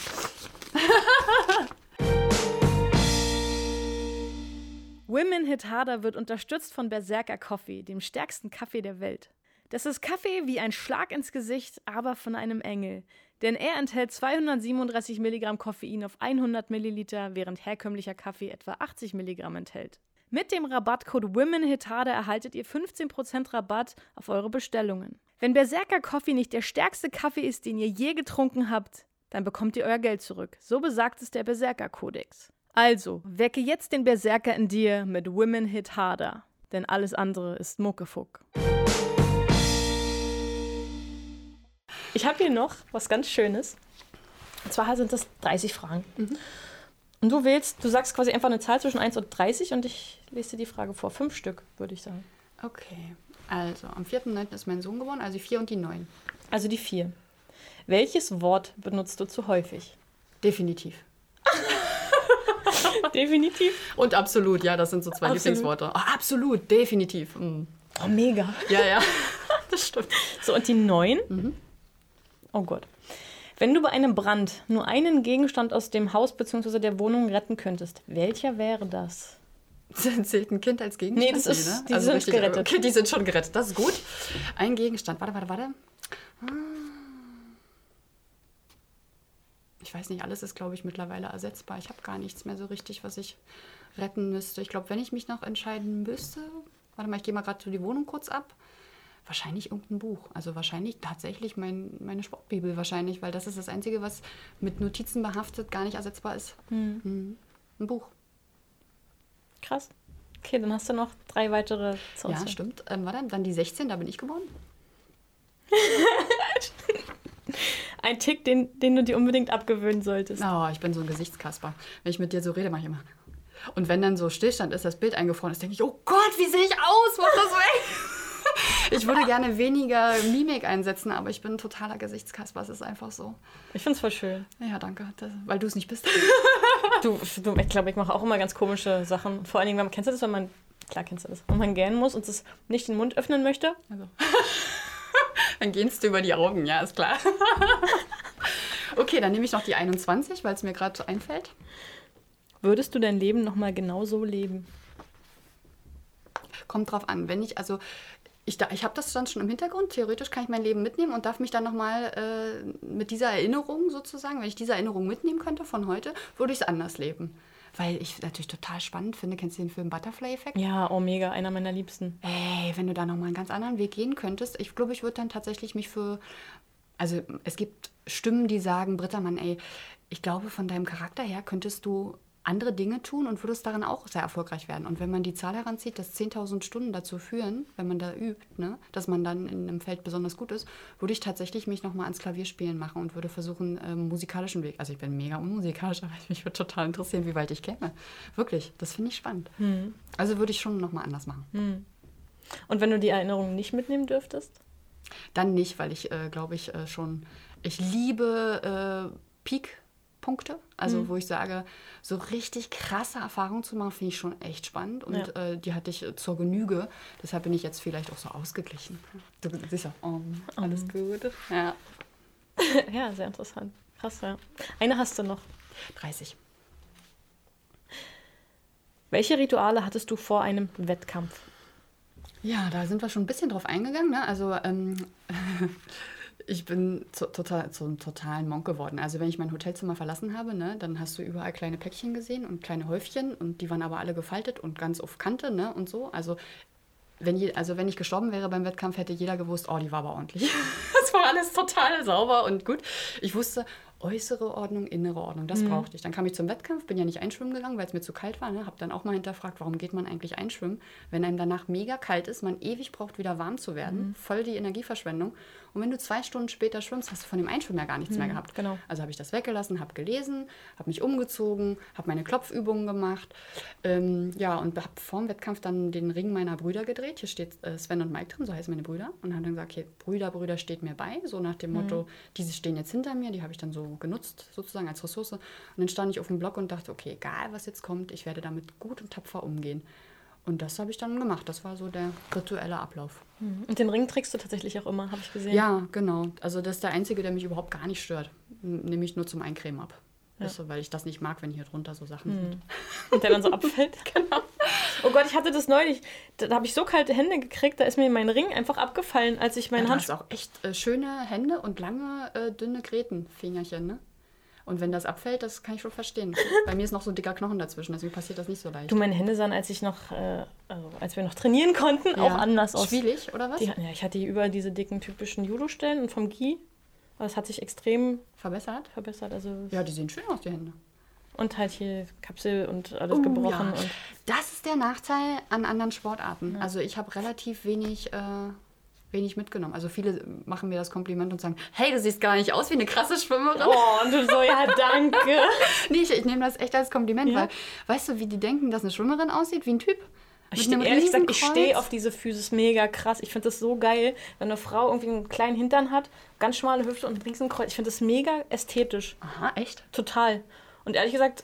Women Hit Harder wird unterstützt von Berserker Coffee, dem stärksten Kaffee der Welt. Das ist Kaffee wie ein Schlag ins Gesicht, aber von einem Engel. Denn er enthält 237 Milligramm Koffein auf 100 Milliliter, während herkömmlicher Kaffee etwa 80 Milligramm enthält. Mit dem Rabattcode WomenHitHarder erhaltet ihr 15% Rabatt auf eure Bestellungen. Wenn Berserker Coffee nicht der stärkste Kaffee ist, den ihr je getrunken habt, dann bekommt ihr euer Geld zurück. So besagt es der Berserker Kodex. Also, wecke jetzt den Berserker in dir mit Women Hit Harder, denn alles andere ist Muckefuck. Ich habe hier noch was ganz Schönes. Und zwar sind das 30 Fragen. Und du wählst, du sagst quasi einfach eine Zahl zwischen 1 und 30 und ich lese dir die Frage vor. Fünf Stück, würde ich sagen. Okay. Also, am 4.9. ist mein Sohn geboren, also die 4 und die 9. Also die 4. Welches Wort benutzt du zu häufig? Definitiv. Definitiv. Und absolut, ja, das sind so zwei Absolut. Lieblingsworte. Oh, absolut, definitiv. Mm. Oh, mega. Ja, ja. das stimmt. So, und die 9? Oh Gott. Wenn du bei einem Brand nur einen Gegenstand aus dem Haus bzw. der Wohnung retten könntest, welcher wäre das? Zählt ein Kind als Gegenstand? Nee, das ist- ne? die sind gerettet. Okay, die sind schon gerettet. Das ist gut. Ein Gegenstand. Warte, warte, warte. Ich weiß nicht, alles ist, glaube ich, mittlerweile ersetzbar. Ich habe gar nichts mehr so richtig, was ich retten müsste. Ich glaube, wenn ich mich noch entscheiden müsste, warte mal, ich gehe mal gerade so die Wohnung kurz ab. Wahrscheinlich irgendein Buch. Also wahrscheinlich tatsächlich mein, meine Sportbibel wahrscheinlich, weil das ist das Einzige, was mit Notizen behaftet gar nicht ersetzbar ist. Mhm. Ein Buch. Krass. Okay, dann hast du noch drei weitere zur Ja, stimmt. Ähm, warte, dann die 16, da bin ich geboren. Ein Tick, den, den du dir unbedingt abgewöhnen solltest. Oh, ich bin so ein Gesichtskasper. Wenn ich mit dir so rede, mache ich immer. Und wenn dann so Stillstand ist, das Bild eingefroren ist, denke ich, oh Gott, wie sehe ich aus? Mach das weg! Ich würde gerne weniger Mimik einsetzen, aber ich bin ein totaler Gesichtskasper. Es ist einfach so. Ich find's voll schön. Ja, danke, das, weil du es nicht bist. Du, du ich glaube, ich mache auch immer ganz komische Sachen. Vor allen Dingen, wenn man, kennst du das, wenn man, klar kennst du das, wenn man gähnen muss und es nicht den Mund öffnen möchte? Also. dann gehst du über die Augen, ja, ist klar. okay, dann nehme ich noch die 21, weil es mir gerade so einfällt. Würdest du dein Leben nochmal genau so leben? Kommt drauf an. Wenn ich, also, ich, da- ich habe das dann schon im Hintergrund. Theoretisch kann ich mein Leben mitnehmen und darf mich dann nochmal äh, mit dieser Erinnerung sozusagen, wenn ich diese Erinnerung mitnehmen könnte von heute, würde ich es anders leben. Weil ich natürlich total spannend finde. Kennst du den Film Butterfly-Effekt? Ja, oh mega, einer meiner Liebsten. Ey, wenn du da nochmal einen ganz anderen Weg gehen könntest, ich glaube, ich würde dann tatsächlich mich für. Also, es gibt Stimmen, die sagen, Britta, Mann, ey, ich glaube, von deinem Charakter her könntest du andere Dinge tun und würdest darin auch sehr erfolgreich werden. Und wenn man die Zahl heranzieht, dass 10.000 Stunden dazu führen, wenn man da übt, ne, dass man dann in einem Feld besonders gut ist, würde ich tatsächlich mich nochmal ans Klavierspielen machen und würde versuchen, ähm, musikalischen Weg. Also ich bin mega unmusikalisch, aber mich würde total interessieren, wie weit ich käme. Wirklich, das finde ich spannend. Hm. Also würde ich schon nochmal anders machen. Hm. Und wenn du die Erinnerungen nicht mitnehmen dürftest? Dann nicht, weil ich, äh, glaube ich, äh, schon, ich liebe äh, Peak Punkte. Also mhm. wo ich sage, so richtig krasse Erfahrungen zu machen, finde ich schon echt spannend. Und ja. äh, die hatte ich äh, zur Genüge. Deshalb bin ich jetzt vielleicht auch so ausgeglichen. Du siehst ja, oh, alles um. gut. Ja. ja, sehr interessant. Krass, ja. Eine hast du noch. 30. Welche Rituale hattest du vor einem Wettkampf? Ja, da sind wir schon ein bisschen drauf eingegangen. Ne? Also ähm, ich bin zu, total, zum totalen Monk geworden. Also wenn ich mein Hotelzimmer verlassen habe, ne, dann hast du überall kleine Päckchen gesehen und kleine Häufchen und die waren aber alle gefaltet und ganz auf Kante ne, und so. Also wenn, je, also wenn ich gestorben wäre beim Wettkampf, hätte jeder gewusst, oh, die war aber ordentlich. das war alles total sauber und gut. Ich wusste, äußere Ordnung, innere Ordnung, das mhm. brauchte ich. Dann kam ich zum Wettkampf, bin ja nicht einschwimmen gegangen, weil es mir zu kalt war. Ne? Habe dann auch mal hinterfragt, warum geht man eigentlich einschwimmen, wenn einem danach mega kalt ist, man ewig braucht, wieder warm zu werden. Mhm. Voll die Energieverschwendung. Und wenn du zwei Stunden später schwimmst, hast du von dem Einschwimmen ja gar nichts mhm, mehr gehabt. Genau. Also habe ich das weggelassen, habe gelesen, habe mich umgezogen, habe meine Klopfübungen gemacht. Ähm, ja, und habe vor dem Wettkampf dann den Ring meiner Brüder gedreht. Hier steht äh, Sven und Mike drin, so heißen meine Brüder. Und haben dann gesagt, okay, Brüder, Brüder steht mir bei. So nach dem mhm. Motto, diese stehen jetzt hinter mir. Die habe ich dann so genutzt, sozusagen als Ressource. Und dann stand ich auf dem Block und dachte, okay, egal was jetzt kommt, ich werde damit gut und tapfer umgehen. Und das habe ich dann gemacht. Das war so der rituelle Ablauf. Mhm. Und den Ring trägst du tatsächlich auch immer, habe ich gesehen. Ja, genau. Also das ist der einzige, der mich überhaupt gar nicht stört. Nehme ich nur zum Eincremen ab. Ja. So, weil ich das nicht mag, wenn hier drunter so Sachen mhm. sind. Und der dann so abfällt. genau. Oh Gott, ich hatte das neulich. Da, habe ich so kalte Hände gekriegt, da ist mir mein Ring einfach abgefallen, als ich meinen ja, Hand. Du hast auch echt äh, schöne Hände und lange, äh, dünne Gretenfingerchen, ne? Und wenn das abfällt, das kann ich schon verstehen. Bei mir ist noch so ein dicker Knochen dazwischen, deswegen passiert das nicht so leicht. Du, meine Hände sahen, als ich noch, äh, also als wir noch trainieren konnten, ja. auch anders aus. Schwierig, oder was? Die, ja, ich hatte hier über diese dicken typischen Judo-Stellen und vom Gi. Aber es hat sich extrem verbessert. Verbessert, also. Ja, die sehen schön aus, die Hände. Und halt hier Kapsel und alles uh, gebrochen. Ja. Und das ist der Nachteil an anderen Sportarten. Ja. Also ich habe relativ wenig äh, wenig mitgenommen. Also viele machen mir das Kompliment und sagen, hey, du siehst gar nicht aus wie eine krasse Schwimmerin. Oh, und du so, ja, danke. nee, ich, ich nehme das echt als Kompliment, ja. weil, weißt du, wie die denken, dass eine Schwimmerin aussieht? Wie ein Typ. Ich ehrlich gesagt, ich stehe auf diese Physis mega krass. Ich finde das so geil, wenn eine Frau irgendwie einen kleinen Hintern hat, ganz schmale Hüfte und ein Riesenkreuz. Ich finde das mega ästhetisch. Aha, echt? Total. Und ehrlich gesagt,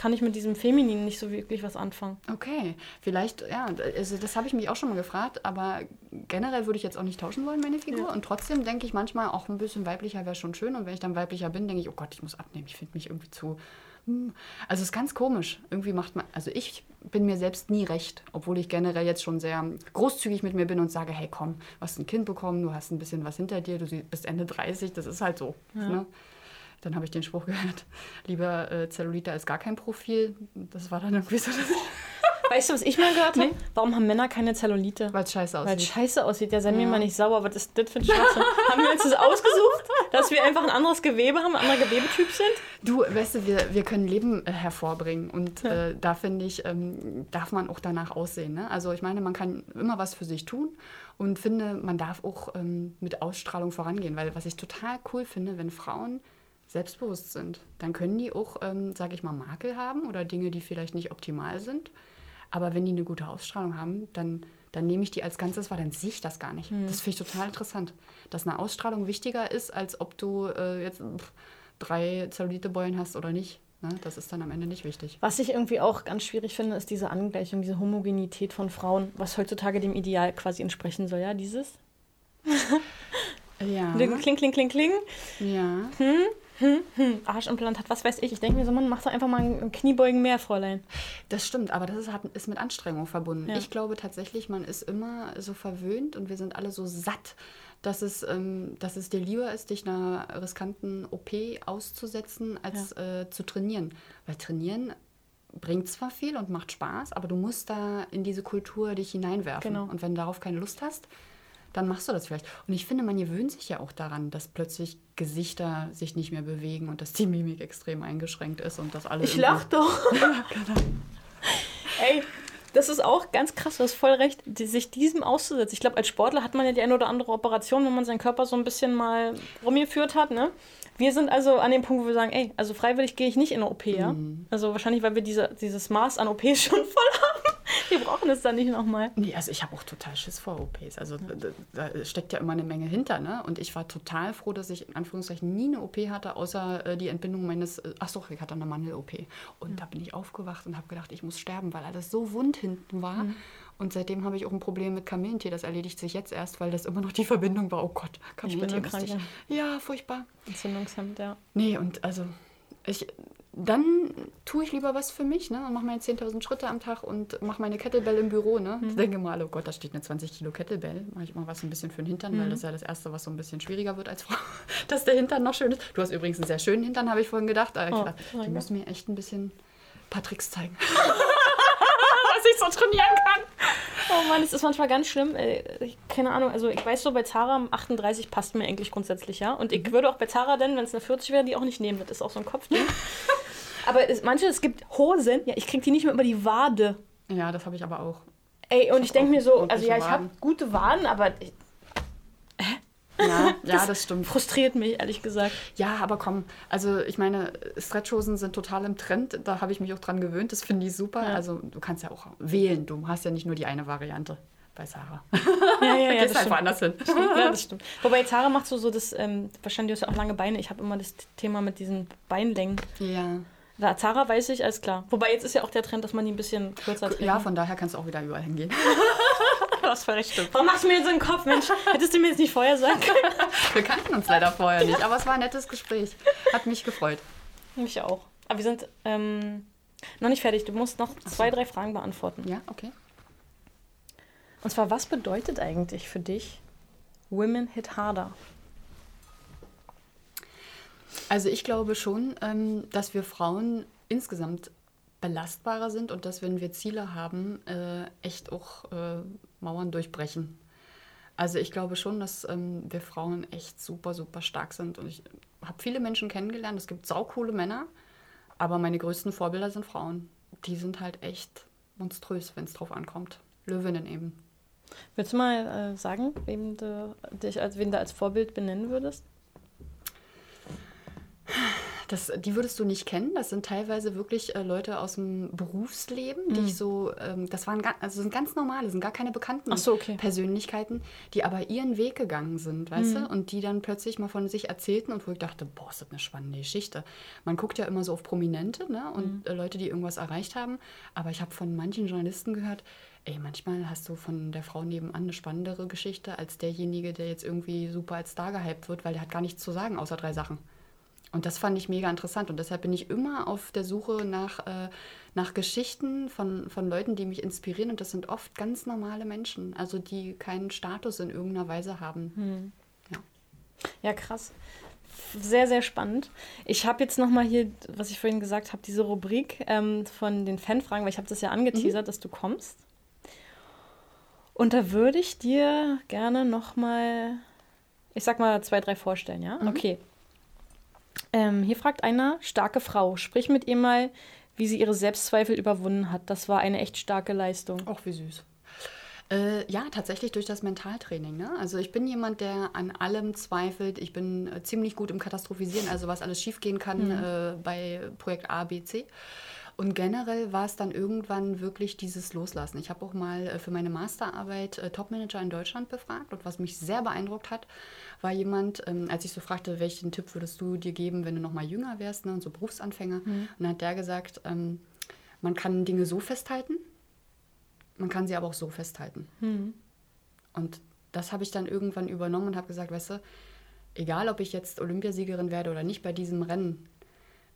kann ich mit diesem Feminin nicht so wirklich was anfangen. Okay, vielleicht, ja, also das habe ich mich auch schon mal gefragt, aber generell würde ich jetzt auch nicht tauschen wollen, meine Figur. Ja. Und trotzdem denke ich manchmal, auch ein bisschen weiblicher wäre schon schön. Und wenn ich dann weiblicher bin, denke ich, oh Gott, ich muss abnehmen. Ich finde mich irgendwie zu. Hm. Also es ist ganz komisch. Irgendwie macht man, also ich bin mir selbst nie recht, obwohl ich generell jetzt schon sehr großzügig mit mir bin und sage, hey komm, du hast ein Kind bekommen, du hast ein bisschen was hinter dir, du bist Ende 30, das ist halt so. Ja. Ne? Dann habe ich den Spruch gehört, lieber äh, Zellulite als gar kein Profil. Das war dann irgendwie so. Weißt du, was ich mal gehört habe? Nee. Warum haben Männer keine Zellulite? Weil es scheiße aussieht. Weil es scheiße aussieht. Ja, sei ja. mir mal nicht sauer. Was ist das für ein Schwachsinn? haben wir uns das ausgesucht, dass wir einfach ein anderes Gewebe haben, ein anderer Gewebetyp sind? Du, weißt du, wir, wir können Leben äh, hervorbringen. Und ja. äh, da finde ich, ähm, darf man auch danach aussehen. Ne? Also ich meine, man kann immer was für sich tun und finde, man darf auch ähm, mit Ausstrahlung vorangehen. Weil was ich total cool finde, wenn Frauen selbstbewusst sind, dann können die auch, ähm, sage ich mal, Makel haben oder Dinge, die vielleicht nicht optimal sind. Aber wenn die eine gute Ausstrahlung haben, dann, dann nehme ich die als Ganzes wahr, dann sehe ich das gar nicht. Mhm. Das finde ich total interessant, dass eine Ausstrahlung wichtiger ist, als ob du äh, jetzt pff, drei Zellulitebeulen hast oder nicht. Ne? Das ist dann am Ende nicht wichtig. Was ich irgendwie auch ganz schwierig finde, ist diese Angleichung, diese Homogenität von Frauen, was heutzutage dem Ideal quasi entsprechen soll, ja, dieses. ja. Kling, kling, kling, kling. Ja. Hm? Hm, hm, Arschimplantat, was weiß ich. Ich denke mir so, man macht doch einfach mal ein Kniebeugen mehr, Fräulein. Das stimmt, aber das ist, ist mit Anstrengung verbunden. Ja. Ich glaube tatsächlich, man ist immer so verwöhnt und wir sind alle so satt, dass es, ähm, dass es dir lieber ist, dich einer riskanten OP auszusetzen, als ja. äh, zu trainieren. Weil trainieren bringt zwar viel und macht Spaß, aber du musst da in diese Kultur dich hineinwerfen. Genau. Und wenn du darauf keine Lust hast, dann machst du das vielleicht. Und ich finde, man gewöhnt sich ja auch daran, dass plötzlich Gesichter sich nicht mehr bewegen und dass die Mimik extrem eingeschränkt ist und dass alle. Ich lach doch. genau. Ey, das ist auch ganz krass, du hast voll recht, die, sich diesem auszusetzen. Ich glaube, als Sportler hat man ja die eine oder andere Operation, wenn man seinen Körper so ein bisschen mal rumgeführt hat, ne? Wir sind also an dem Punkt, wo wir sagen, ey, also freiwillig gehe ich nicht in eine OP, ja? Mhm. Also wahrscheinlich, weil wir diese, dieses Maß an OPs schon voll haben. Wir brauchen es dann nicht nochmal. Nee, also ich habe auch total Schiss vor OPs. Also da, da, steckt ja immer eine Menge hinter, ne? Und ich war total froh, dass ich in Anführungszeichen nie eine OP hatte, außer äh, die Entbindung meines, äh, ach so, ich hatte eine Mandel-OP. Und mhm. da bin ich aufgewacht und habe gedacht, ich muss sterben, weil alles so wund hinten war. Mhm. Und seitdem habe ich auch ein Problem mit Kamillentee. Das erledigt sich jetzt erst, weil das immer noch die Verbindung war. Oh Gott, Kamillentee ich bin ich. Ja, furchtbar. Entzündungshemd, ja. Nee, und also ich, dann tue ich lieber was für mich ne? und mache meine 10.000 Schritte am Tag und mache meine Kettlebell im Büro. Ne? Mhm. Ich denke mal, oh Gott, da steht eine 20 Kilo Kettlebell. Mache ich mal was ein bisschen für den Hintern, mhm. weil das ist ja das Erste, was so ein bisschen schwieriger wird als Frau, dass der Hintern noch schön ist. Du hast übrigens einen sehr schönen Hintern, habe ich vorhin gedacht. Aber oh, ich, die müssen mir echt ein bisschen ein paar Tricks zeigen. was ich so trainieren kann. Oh Mann, es ist manchmal ganz schlimm. Ich, keine Ahnung, also ich weiß so, bei Zara 38 passt mir eigentlich grundsätzlich, ja. Und ich mhm. würde auch bei Zara denn, wenn es eine 40 wäre, die auch nicht nehmen. Das ist auch so ein Kopfding. aber es, manche, es gibt Hosen, ja, ich kriege die nicht mehr über die Wade. Ja, das habe ich aber auch. Ey, und ich, ich denke mir so, also ja, ich habe gute Waden, aber ich, ja, ja, das, stimmt. Frustriert mich, ehrlich gesagt. Ja, aber komm, also ich meine, Stretchhosen sind total im Trend. Da habe ich mich auch dran gewöhnt. Das finde ich super. Ja. Also du kannst ja auch wählen. Du hast ja nicht nur die eine Variante bei Sarah. Ja, ja, ja. Gehst einfach anders hin. Das ja, das stimmt. Wobei Sarah macht so, so das, ähm, wahrscheinlich hast du auch lange Beine. Ich habe immer das Thema mit diesen Beinlängen. Ja. Da, Zara weiß ich, alles klar. Wobei jetzt ist ja auch der Trend, dass man die ein bisschen kürzer trägt. Ja, von daher kannst du auch wieder überall hingehen. das recht stimmt. Warum machst du mir jetzt so einen Kopf, Mensch? Hättest du mir jetzt nicht vorher sagen können? wir kannten uns leider vorher nicht, aber es war ein nettes Gespräch. Hat mich gefreut. Mich auch. Aber wir sind ähm, noch nicht fertig. Du musst noch so. zwei, drei Fragen beantworten. Ja, okay. Und zwar, was bedeutet eigentlich für dich Women Hit Harder? Also ich glaube schon, ähm, dass wir Frauen insgesamt belastbarer sind und dass, wenn wir Ziele haben, äh, echt auch äh, Mauern durchbrechen. Also ich glaube schon, dass ähm, wir Frauen echt super, super stark sind. Und ich habe viele Menschen kennengelernt. Es gibt saukoole Männer, aber meine größten Vorbilder sind Frauen. Die sind halt echt monströs, wenn es drauf ankommt. Löwinnen eben. Willst du mal äh, sagen, wem du dich als wen du als Vorbild benennen würdest? Das, die würdest du nicht kennen. Das sind teilweise wirklich äh, Leute aus dem Berufsleben, die mhm. ich so, ähm, das waren also sind ganz normale, sind gar keine bekannten so, okay. Persönlichkeiten, die aber ihren Weg gegangen sind, weißt mhm. du? Und die dann plötzlich mal von sich erzählten und wo ich dachte, boah, ist das eine spannende Geschichte. Man guckt ja immer so auf Prominente ne? und mhm. äh, Leute, die irgendwas erreicht haben. Aber ich habe von manchen Journalisten gehört, ey, manchmal hast du von der Frau nebenan eine spannendere Geschichte als derjenige, der jetzt irgendwie super als Star gehypt wird, weil der hat gar nichts zu sagen, außer drei Sachen. Und das fand ich mega interessant. Und deshalb bin ich immer auf der Suche nach, äh, nach Geschichten von, von Leuten, die mich inspirieren. Und das sind oft ganz normale Menschen, also die keinen Status in irgendeiner Weise haben. Hm. Ja. ja, krass. Sehr, sehr spannend. Ich habe jetzt nochmal hier, was ich vorhin gesagt habe, diese Rubrik ähm, von den Fanfragen, weil ich habe das ja angeteasert, mhm. dass du kommst. Und da würde ich dir gerne nochmal, ich sag mal, zwei, drei vorstellen, ja? Mhm. Okay. Ähm, hier fragt einer, starke Frau, sprich mit ihr mal, wie sie ihre Selbstzweifel überwunden hat. Das war eine echt starke Leistung. Auch wie süß. Äh, ja, tatsächlich durch das Mentaltraining. Ne? Also ich bin jemand, der an allem zweifelt. Ich bin äh, ziemlich gut im Katastrophisieren, also was alles schiefgehen kann mhm. äh, bei Projekt A, B, C. Und generell war es dann irgendwann wirklich dieses Loslassen. Ich habe auch mal äh, für meine Masterarbeit äh, Topmanager in Deutschland befragt und was mich sehr beeindruckt hat, war jemand, ähm, als ich so fragte, welchen Tipp würdest du dir geben, wenn du noch mal jünger wärst ne, und so Berufsanfänger, mhm. und dann hat der gesagt, ähm, man kann Dinge so festhalten, man kann sie aber auch so festhalten. Mhm. Und das habe ich dann irgendwann übernommen und habe gesagt, weißt du, egal ob ich jetzt Olympiasiegerin werde oder nicht bei diesem Rennen,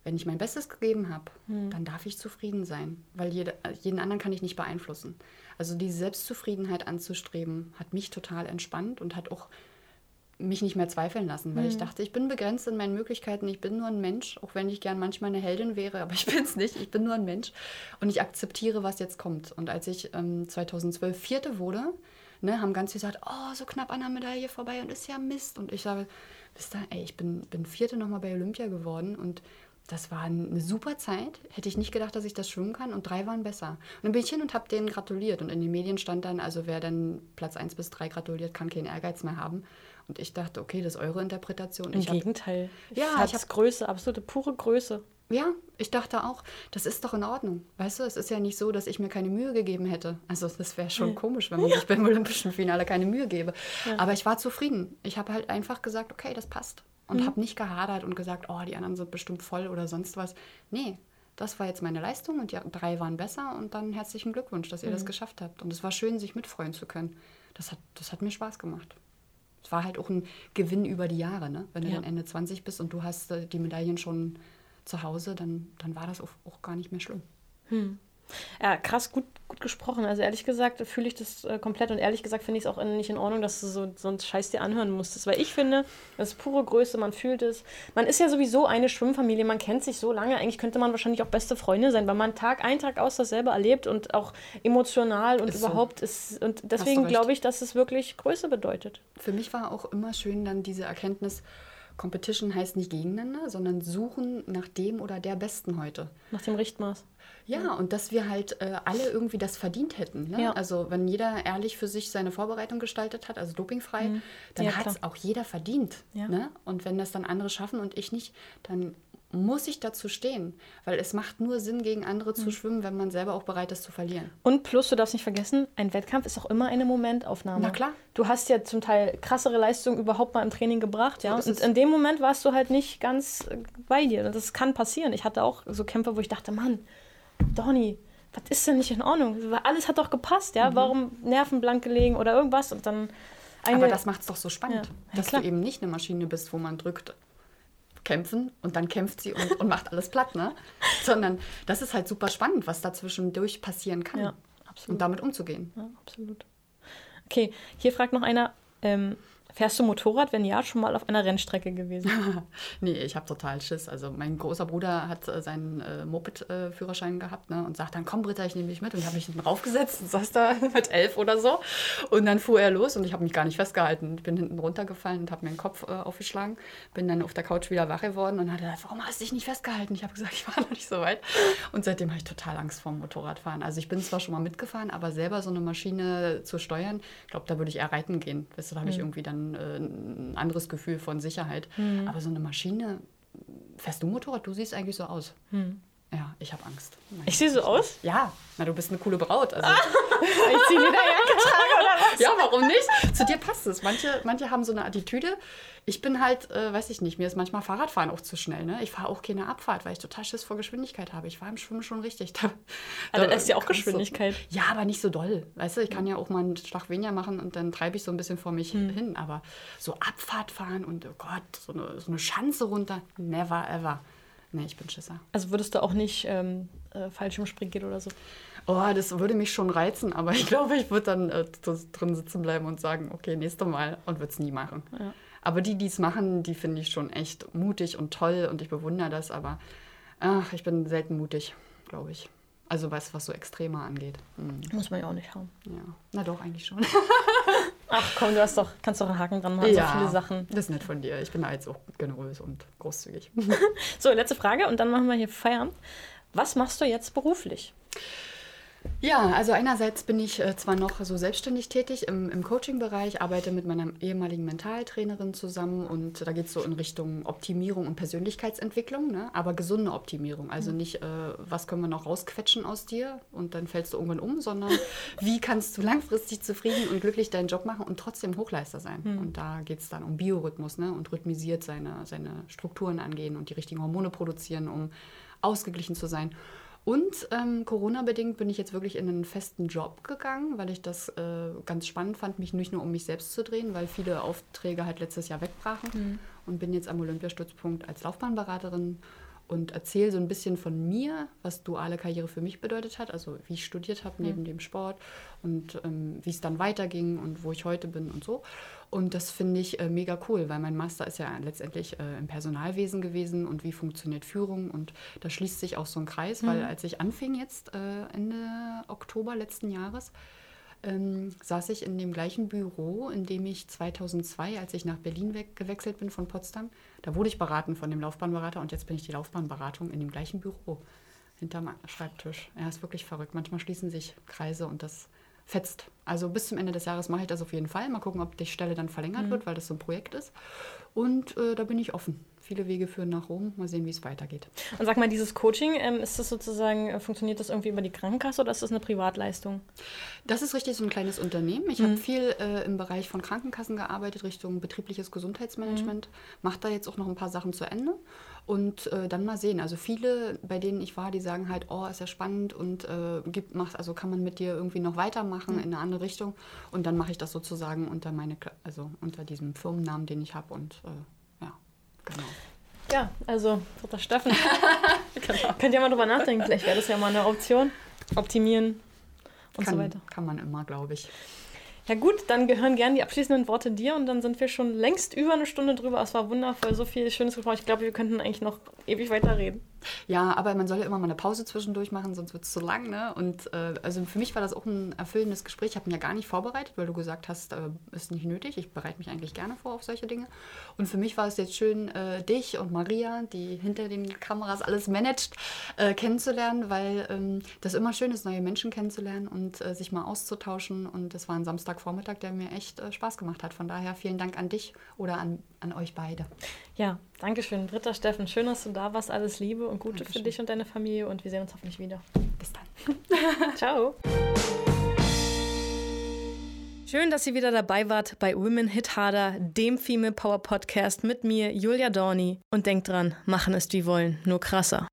wenn ich mein Bestes gegeben habe, hm. dann darf ich zufrieden sein, weil jede, jeden anderen kann ich nicht beeinflussen. Also diese Selbstzufriedenheit anzustreben, hat mich total entspannt und hat auch mich nicht mehr zweifeln lassen, weil hm. ich dachte, ich bin begrenzt in meinen Möglichkeiten, ich bin nur ein Mensch, auch wenn ich gern manchmal eine Heldin wäre, aber ich bin es nicht, ich bin nur ein Mensch und ich akzeptiere, was jetzt kommt. Und als ich ähm, 2012 Vierte wurde, ne, haben ganz viel gesagt, oh, so knapp an der Medaille vorbei und ist ja Mist. Und ich sage, wisst ihr, ey, ich bin, bin Vierte nochmal bei Olympia geworden und das war eine super Zeit. Hätte ich nicht gedacht, dass ich das schwimmen kann und drei waren besser. Und dann bin ich hin und habe denen gratuliert. Und in den Medien stand dann, also wer dann Platz 1 bis 3 gratuliert, kann keinen Ehrgeiz mehr haben. Und ich dachte, okay, das ist eure Interpretation. Im ich hab, Gegenteil. Ja, ich ich habe hab- Größe, absolute pure Größe. ja, ich dachte auch, das ist doch in Ordnung. Weißt du, es ist ja nicht so, dass ich mir keine Mühe gegeben hätte. Also das wäre schon komisch, wenn man sich beim Olympischen Finale keine Mühe gäbe. Aber ich war zufrieden. Ich habe halt einfach gesagt, okay, das passt. Und habe nicht gehadert und gesagt, oh, die anderen sind bestimmt voll oder sonst was. Nee, das war jetzt meine Leistung und die drei waren besser und dann herzlichen Glückwunsch, dass ihr das geschafft habt. Und es war schön, sich mitfreuen zu können. Das hat, das hat mir Spaß gemacht. Es war halt auch ein Gewinn über die Jahre, ne? Wenn du Ja. dann Ende 20 bist und du hast äh, die Medaillen schon zu Hause, dann, dann war das auch, auch gar nicht mehr schlimm. Ja, krass, gut, gut gesprochen. Also ehrlich gesagt fühle ich das äh, komplett und ehrlich gesagt finde ich es auch in- nicht in Ordnung, dass du so, so einen Scheiß dir anhören musstest. Weil ich finde, das ist pure Größe, man fühlt es. Man ist ja sowieso eine Schwimmfamilie, man kennt sich so lange. Eigentlich könnte man wahrscheinlich auch beste Freunde sein, weil man Tag ein, Tag aus dasselbe erlebt und auch emotional und Ist so. überhaupt ist. Und deswegen glaube ich, dass es wirklich Größe bedeutet. Für mich war auch immer schön dann diese Erkenntnis, Competition heißt nicht gegeneinander, sondern suchen nach dem oder der Besten heute. Nach dem Richtmaß. Ja, und dass wir halt äh, alle irgendwie das verdient hätten. Ne? Ja. Also wenn jeder ehrlich für sich seine Vorbereitung gestaltet hat, also dopingfrei, dann Ja, hat es auch jeder verdient. Ja. Ne? Und wenn das dann andere schaffen und ich nicht, dann muss ich dazu stehen. Weil es macht nur Sinn, gegen andere Mhm. zu schwimmen, wenn man selber auch bereit ist zu verlieren. Und plus, du darfst nicht vergessen, ein Wettkampf ist auch immer eine Momentaufnahme. Na klar. Du hast ja zum Teil krassere Leistungen überhaupt mal im Training gebracht, ja. Und in dem Moment warst du halt nicht ganz äh, bei dir. Das kann passieren. Ich hatte auch so Kämpfe, wo ich dachte, Mann, Donny, was ist denn nicht in Ordnung? Alles hat doch gepasst, ja. Warum Nerven blank gelegen oder irgendwas? Und dann. Mhm. Aber das macht es doch so spannend, Ja. Ja, dass klar. du eben nicht eine Maschine bist, wo man drückt, kämpfen und dann kämpft sie und, und macht alles platt, ne? Sondern das ist halt super spannend, was dazwischendurch passieren kann. Ja, absolut. Und damit umzugehen. Ja, absolut. Okay, hier fragt noch einer, ähm, fährst du Motorrad? Wenn ja, schon mal auf einer Rennstrecke gewesen? nee, ich habe total Schiss. Also mein großer Bruder hat äh, seinen äh, Moped-Führerschein gehabt ne, und sagt dann, komm Britta, ich nehme dich mit. Und ich habe mich hinten raufgesetzt und saß da mit elf oder so. Und dann fuhr er los und ich habe mich gar nicht festgehalten. Ich bin hinten runtergefallen und habe mir den Kopf äh, aufgeschlagen. Bin dann auf der Couch wieder wach geworden und hat gesagt, warum hast du dich nicht festgehalten? Ich habe gesagt, ich war noch nicht so weit. Und seitdem habe ich total Angst vor dem Motorradfahren. Also ich bin zwar schon mal mitgefahren, aber selber so eine Maschine zu steuern, ich glaube, da würde ich eher reiten gehen. Weißt du, da habe ich irgendwie dann äh, ein anderes Gefühl von Sicherheit. Aber so eine Maschine, fährst du Motorrad? Du siehst eigentlich so aus. Ja, ich habe Angst. Ich sehe so aus? Ja, na, du bist eine coole Braut. Also, Ich ziehe Lederjacke trage oder was? ja, warum nicht? Zu dir passt es. Manche, manche haben so eine Attitüde. Ich bin halt, äh, weiß ich nicht, mir ist manchmal Fahrradfahren auch zu schnell. Ne? Ich fahre auch keine Abfahrt, weil ich total Schiss vor Geschwindigkeit habe. Ich fahre im Schwimmen schon richtig. Da, Also, das ist ja auch kannst du- Geschwindigkeit. Ja, aber nicht so doll. Weißt du, ich kann ja auch mal einen Schlag weniger machen und dann treibe ich so ein bisschen vor mich Hm. hin. Aber so Abfahrt fahren und oh Gott, so eine, so eine Schanze runter, never ever. Nee, ich bin Schisser. Also würdest du auch nicht ähm, äh, Fallschirmspringen gehen oder so? Oh, das würde mich schon reizen, aber ich glaube, ich würde dann äh, drin sitzen bleiben und sagen, okay, nächste Mal und würde es nie machen. Ja. Aber die, die es machen, die finde ich schon echt mutig und toll und ich bewundere das, aber ach, ich bin selten mutig, glaube ich. Also was, was so Extremer angeht. Hm, Muss man ja auch nicht haben. ja. Na doch, eigentlich schon. Ach komm, du hast doch, kannst doch einen Haken dran machen, so viele Sachen. Das ist nett von dir. Ich bin da jetzt auch generös und großzügig. So, letzte Frage und dann machen wir hier Feierabend. Was machst du jetzt beruflich? Ja, also einerseits bin ich äh, zwar noch so selbstständig tätig im, im Coaching-Bereich, arbeite mit meiner ehemaligen Mentaltrainerin zusammen und da geht es so in Richtung Optimierung und Persönlichkeitsentwicklung, ne? aber gesunde Optimierung. Also nicht, äh, was können wir noch rausquetschen aus dir und dann fällst du irgendwann um, sondern wie kannst du langfristig zufrieden und glücklich deinen Job machen und trotzdem Hochleister sein. Und da geht es dann um Biorhythmus ne? und rhythmisiert seine, seine Strukturen angehen und die richtigen Hormone produzieren, um ausgeglichen zu sein. Und ähm, Corona-bedingt bin ich jetzt wirklich in einen festen Job gegangen, weil ich das äh, ganz spannend fand, mich nicht nur um mich selbst zu drehen, weil viele Aufträge halt letztes Jahr wegbrachen. Und bin jetzt am Olympiastützpunkt als Laufbahnberaterin und erzähle so ein bisschen von mir, was duale Karriere für mich bedeutet hat, also wie ich studiert habe neben dem Sport und ähm, wie es dann weiterging und wo ich heute bin und so. Und das finde ich äh, mega cool, weil mein Master ist ja letztendlich äh, im Personalwesen gewesen und wie funktioniert Führung und da schließt sich auch so ein Kreis, weil als ich anfing jetzt äh, Ende Oktober letzten Jahres, ähm, saß ich in dem gleichen Büro, in dem ich 2002, als ich nach Berlin weg, gewechselt bin von Potsdam, da wurde ich beraten von dem Laufbahnberater und jetzt bin ich die Laufbahnberatung in dem gleichen Büro hinterm Schreibtisch. Ja, ist wirklich verrückt. Manchmal schließen sich Kreise und das fetzt. Also bis zum Ende des Jahres mache ich das auf jeden Fall. Mal gucken, ob die Stelle dann verlängert mhm. wird, weil das so ein Projekt ist. Und äh, da bin ich offen. Viele Wege führen nach Rom. Mal sehen, wie es weitergeht. Und sag mal, dieses Coaching, ähm, ist das sozusagen, äh, funktioniert das irgendwie über die Krankenkasse oder ist das eine Privatleistung? Das ist richtig so ein kleines Unternehmen. Ich mhm. habe viel äh, im Bereich von Krankenkassen gearbeitet, Richtung betriebliches Gesundheitsmanagement. Mhm. Mache da jetzt auch noch ein paar Sachen zu Ende. Und äh, dann mal sehen. Also viele, bei denen ich war, die sagen halt, oh, ist ja spannend und äh, gibt, macht, also kann man mit dir irgendwie noch weitermachen mhm. in eine andere Richtung. Und dann mache ich das sozusagen unter meine, also unter diesem Firmennamen, den ich habe und äh, genau. Ja, also dritter Steffen. genau. Könnt ihr mal drüber nachdenken, vielleicht wäre das ja mal eine Option. Optimieren und kann, so weiter. Kann man immer, glaube ich. Ja gut, dann gehören gerne die abschließenden Worte dir und dann sind wir schon längst über eine Stunde drüber. Es war wundervoll, so viel Schönes gesprochen. Ich glaube, wir könnten eigentlich noch ewig weiterreden. Ja, aber man soll ja immer mal eine Pause zwischendurch machen, sonst wird es zu lang. Ne? Und äh, also für mich war das auch ein erfüllendes Gespräch. Ich habe ja gar nicht vorbereitet, weil du gesagt hast, äh, ist nicht nötig. Ich bereite mich eigentlich gerne vor auf solche Dinge. Und für mich war es jetzt schön, äh, dich und Maria, die hinter den Kameras alles managt, äh, kennenzulernen, weil ähm, das immer schön ist, neue Menschen kennenzulernen und äh, sich mal auszutauschen. Und das war ein Samstagvormittag, der mir echt äh, Spaß gemacht hat. Von daher vielen Dank an dich oder an, an euch beide. Ja, danke schön, Britta Steffen. Schön, dass du da warst. Alles Liebe und Gute Dankeschön. für dich und deine Familie und wir sehen uns hoffentlich wieder. Bis dann. Ciao. Schön, dass ihr wieder dabei wart bei Women Hit Harder, dem Female Power Podcast mit mir, Julia Dorni. Und denkt dran, machen es die wollen, nur krasser.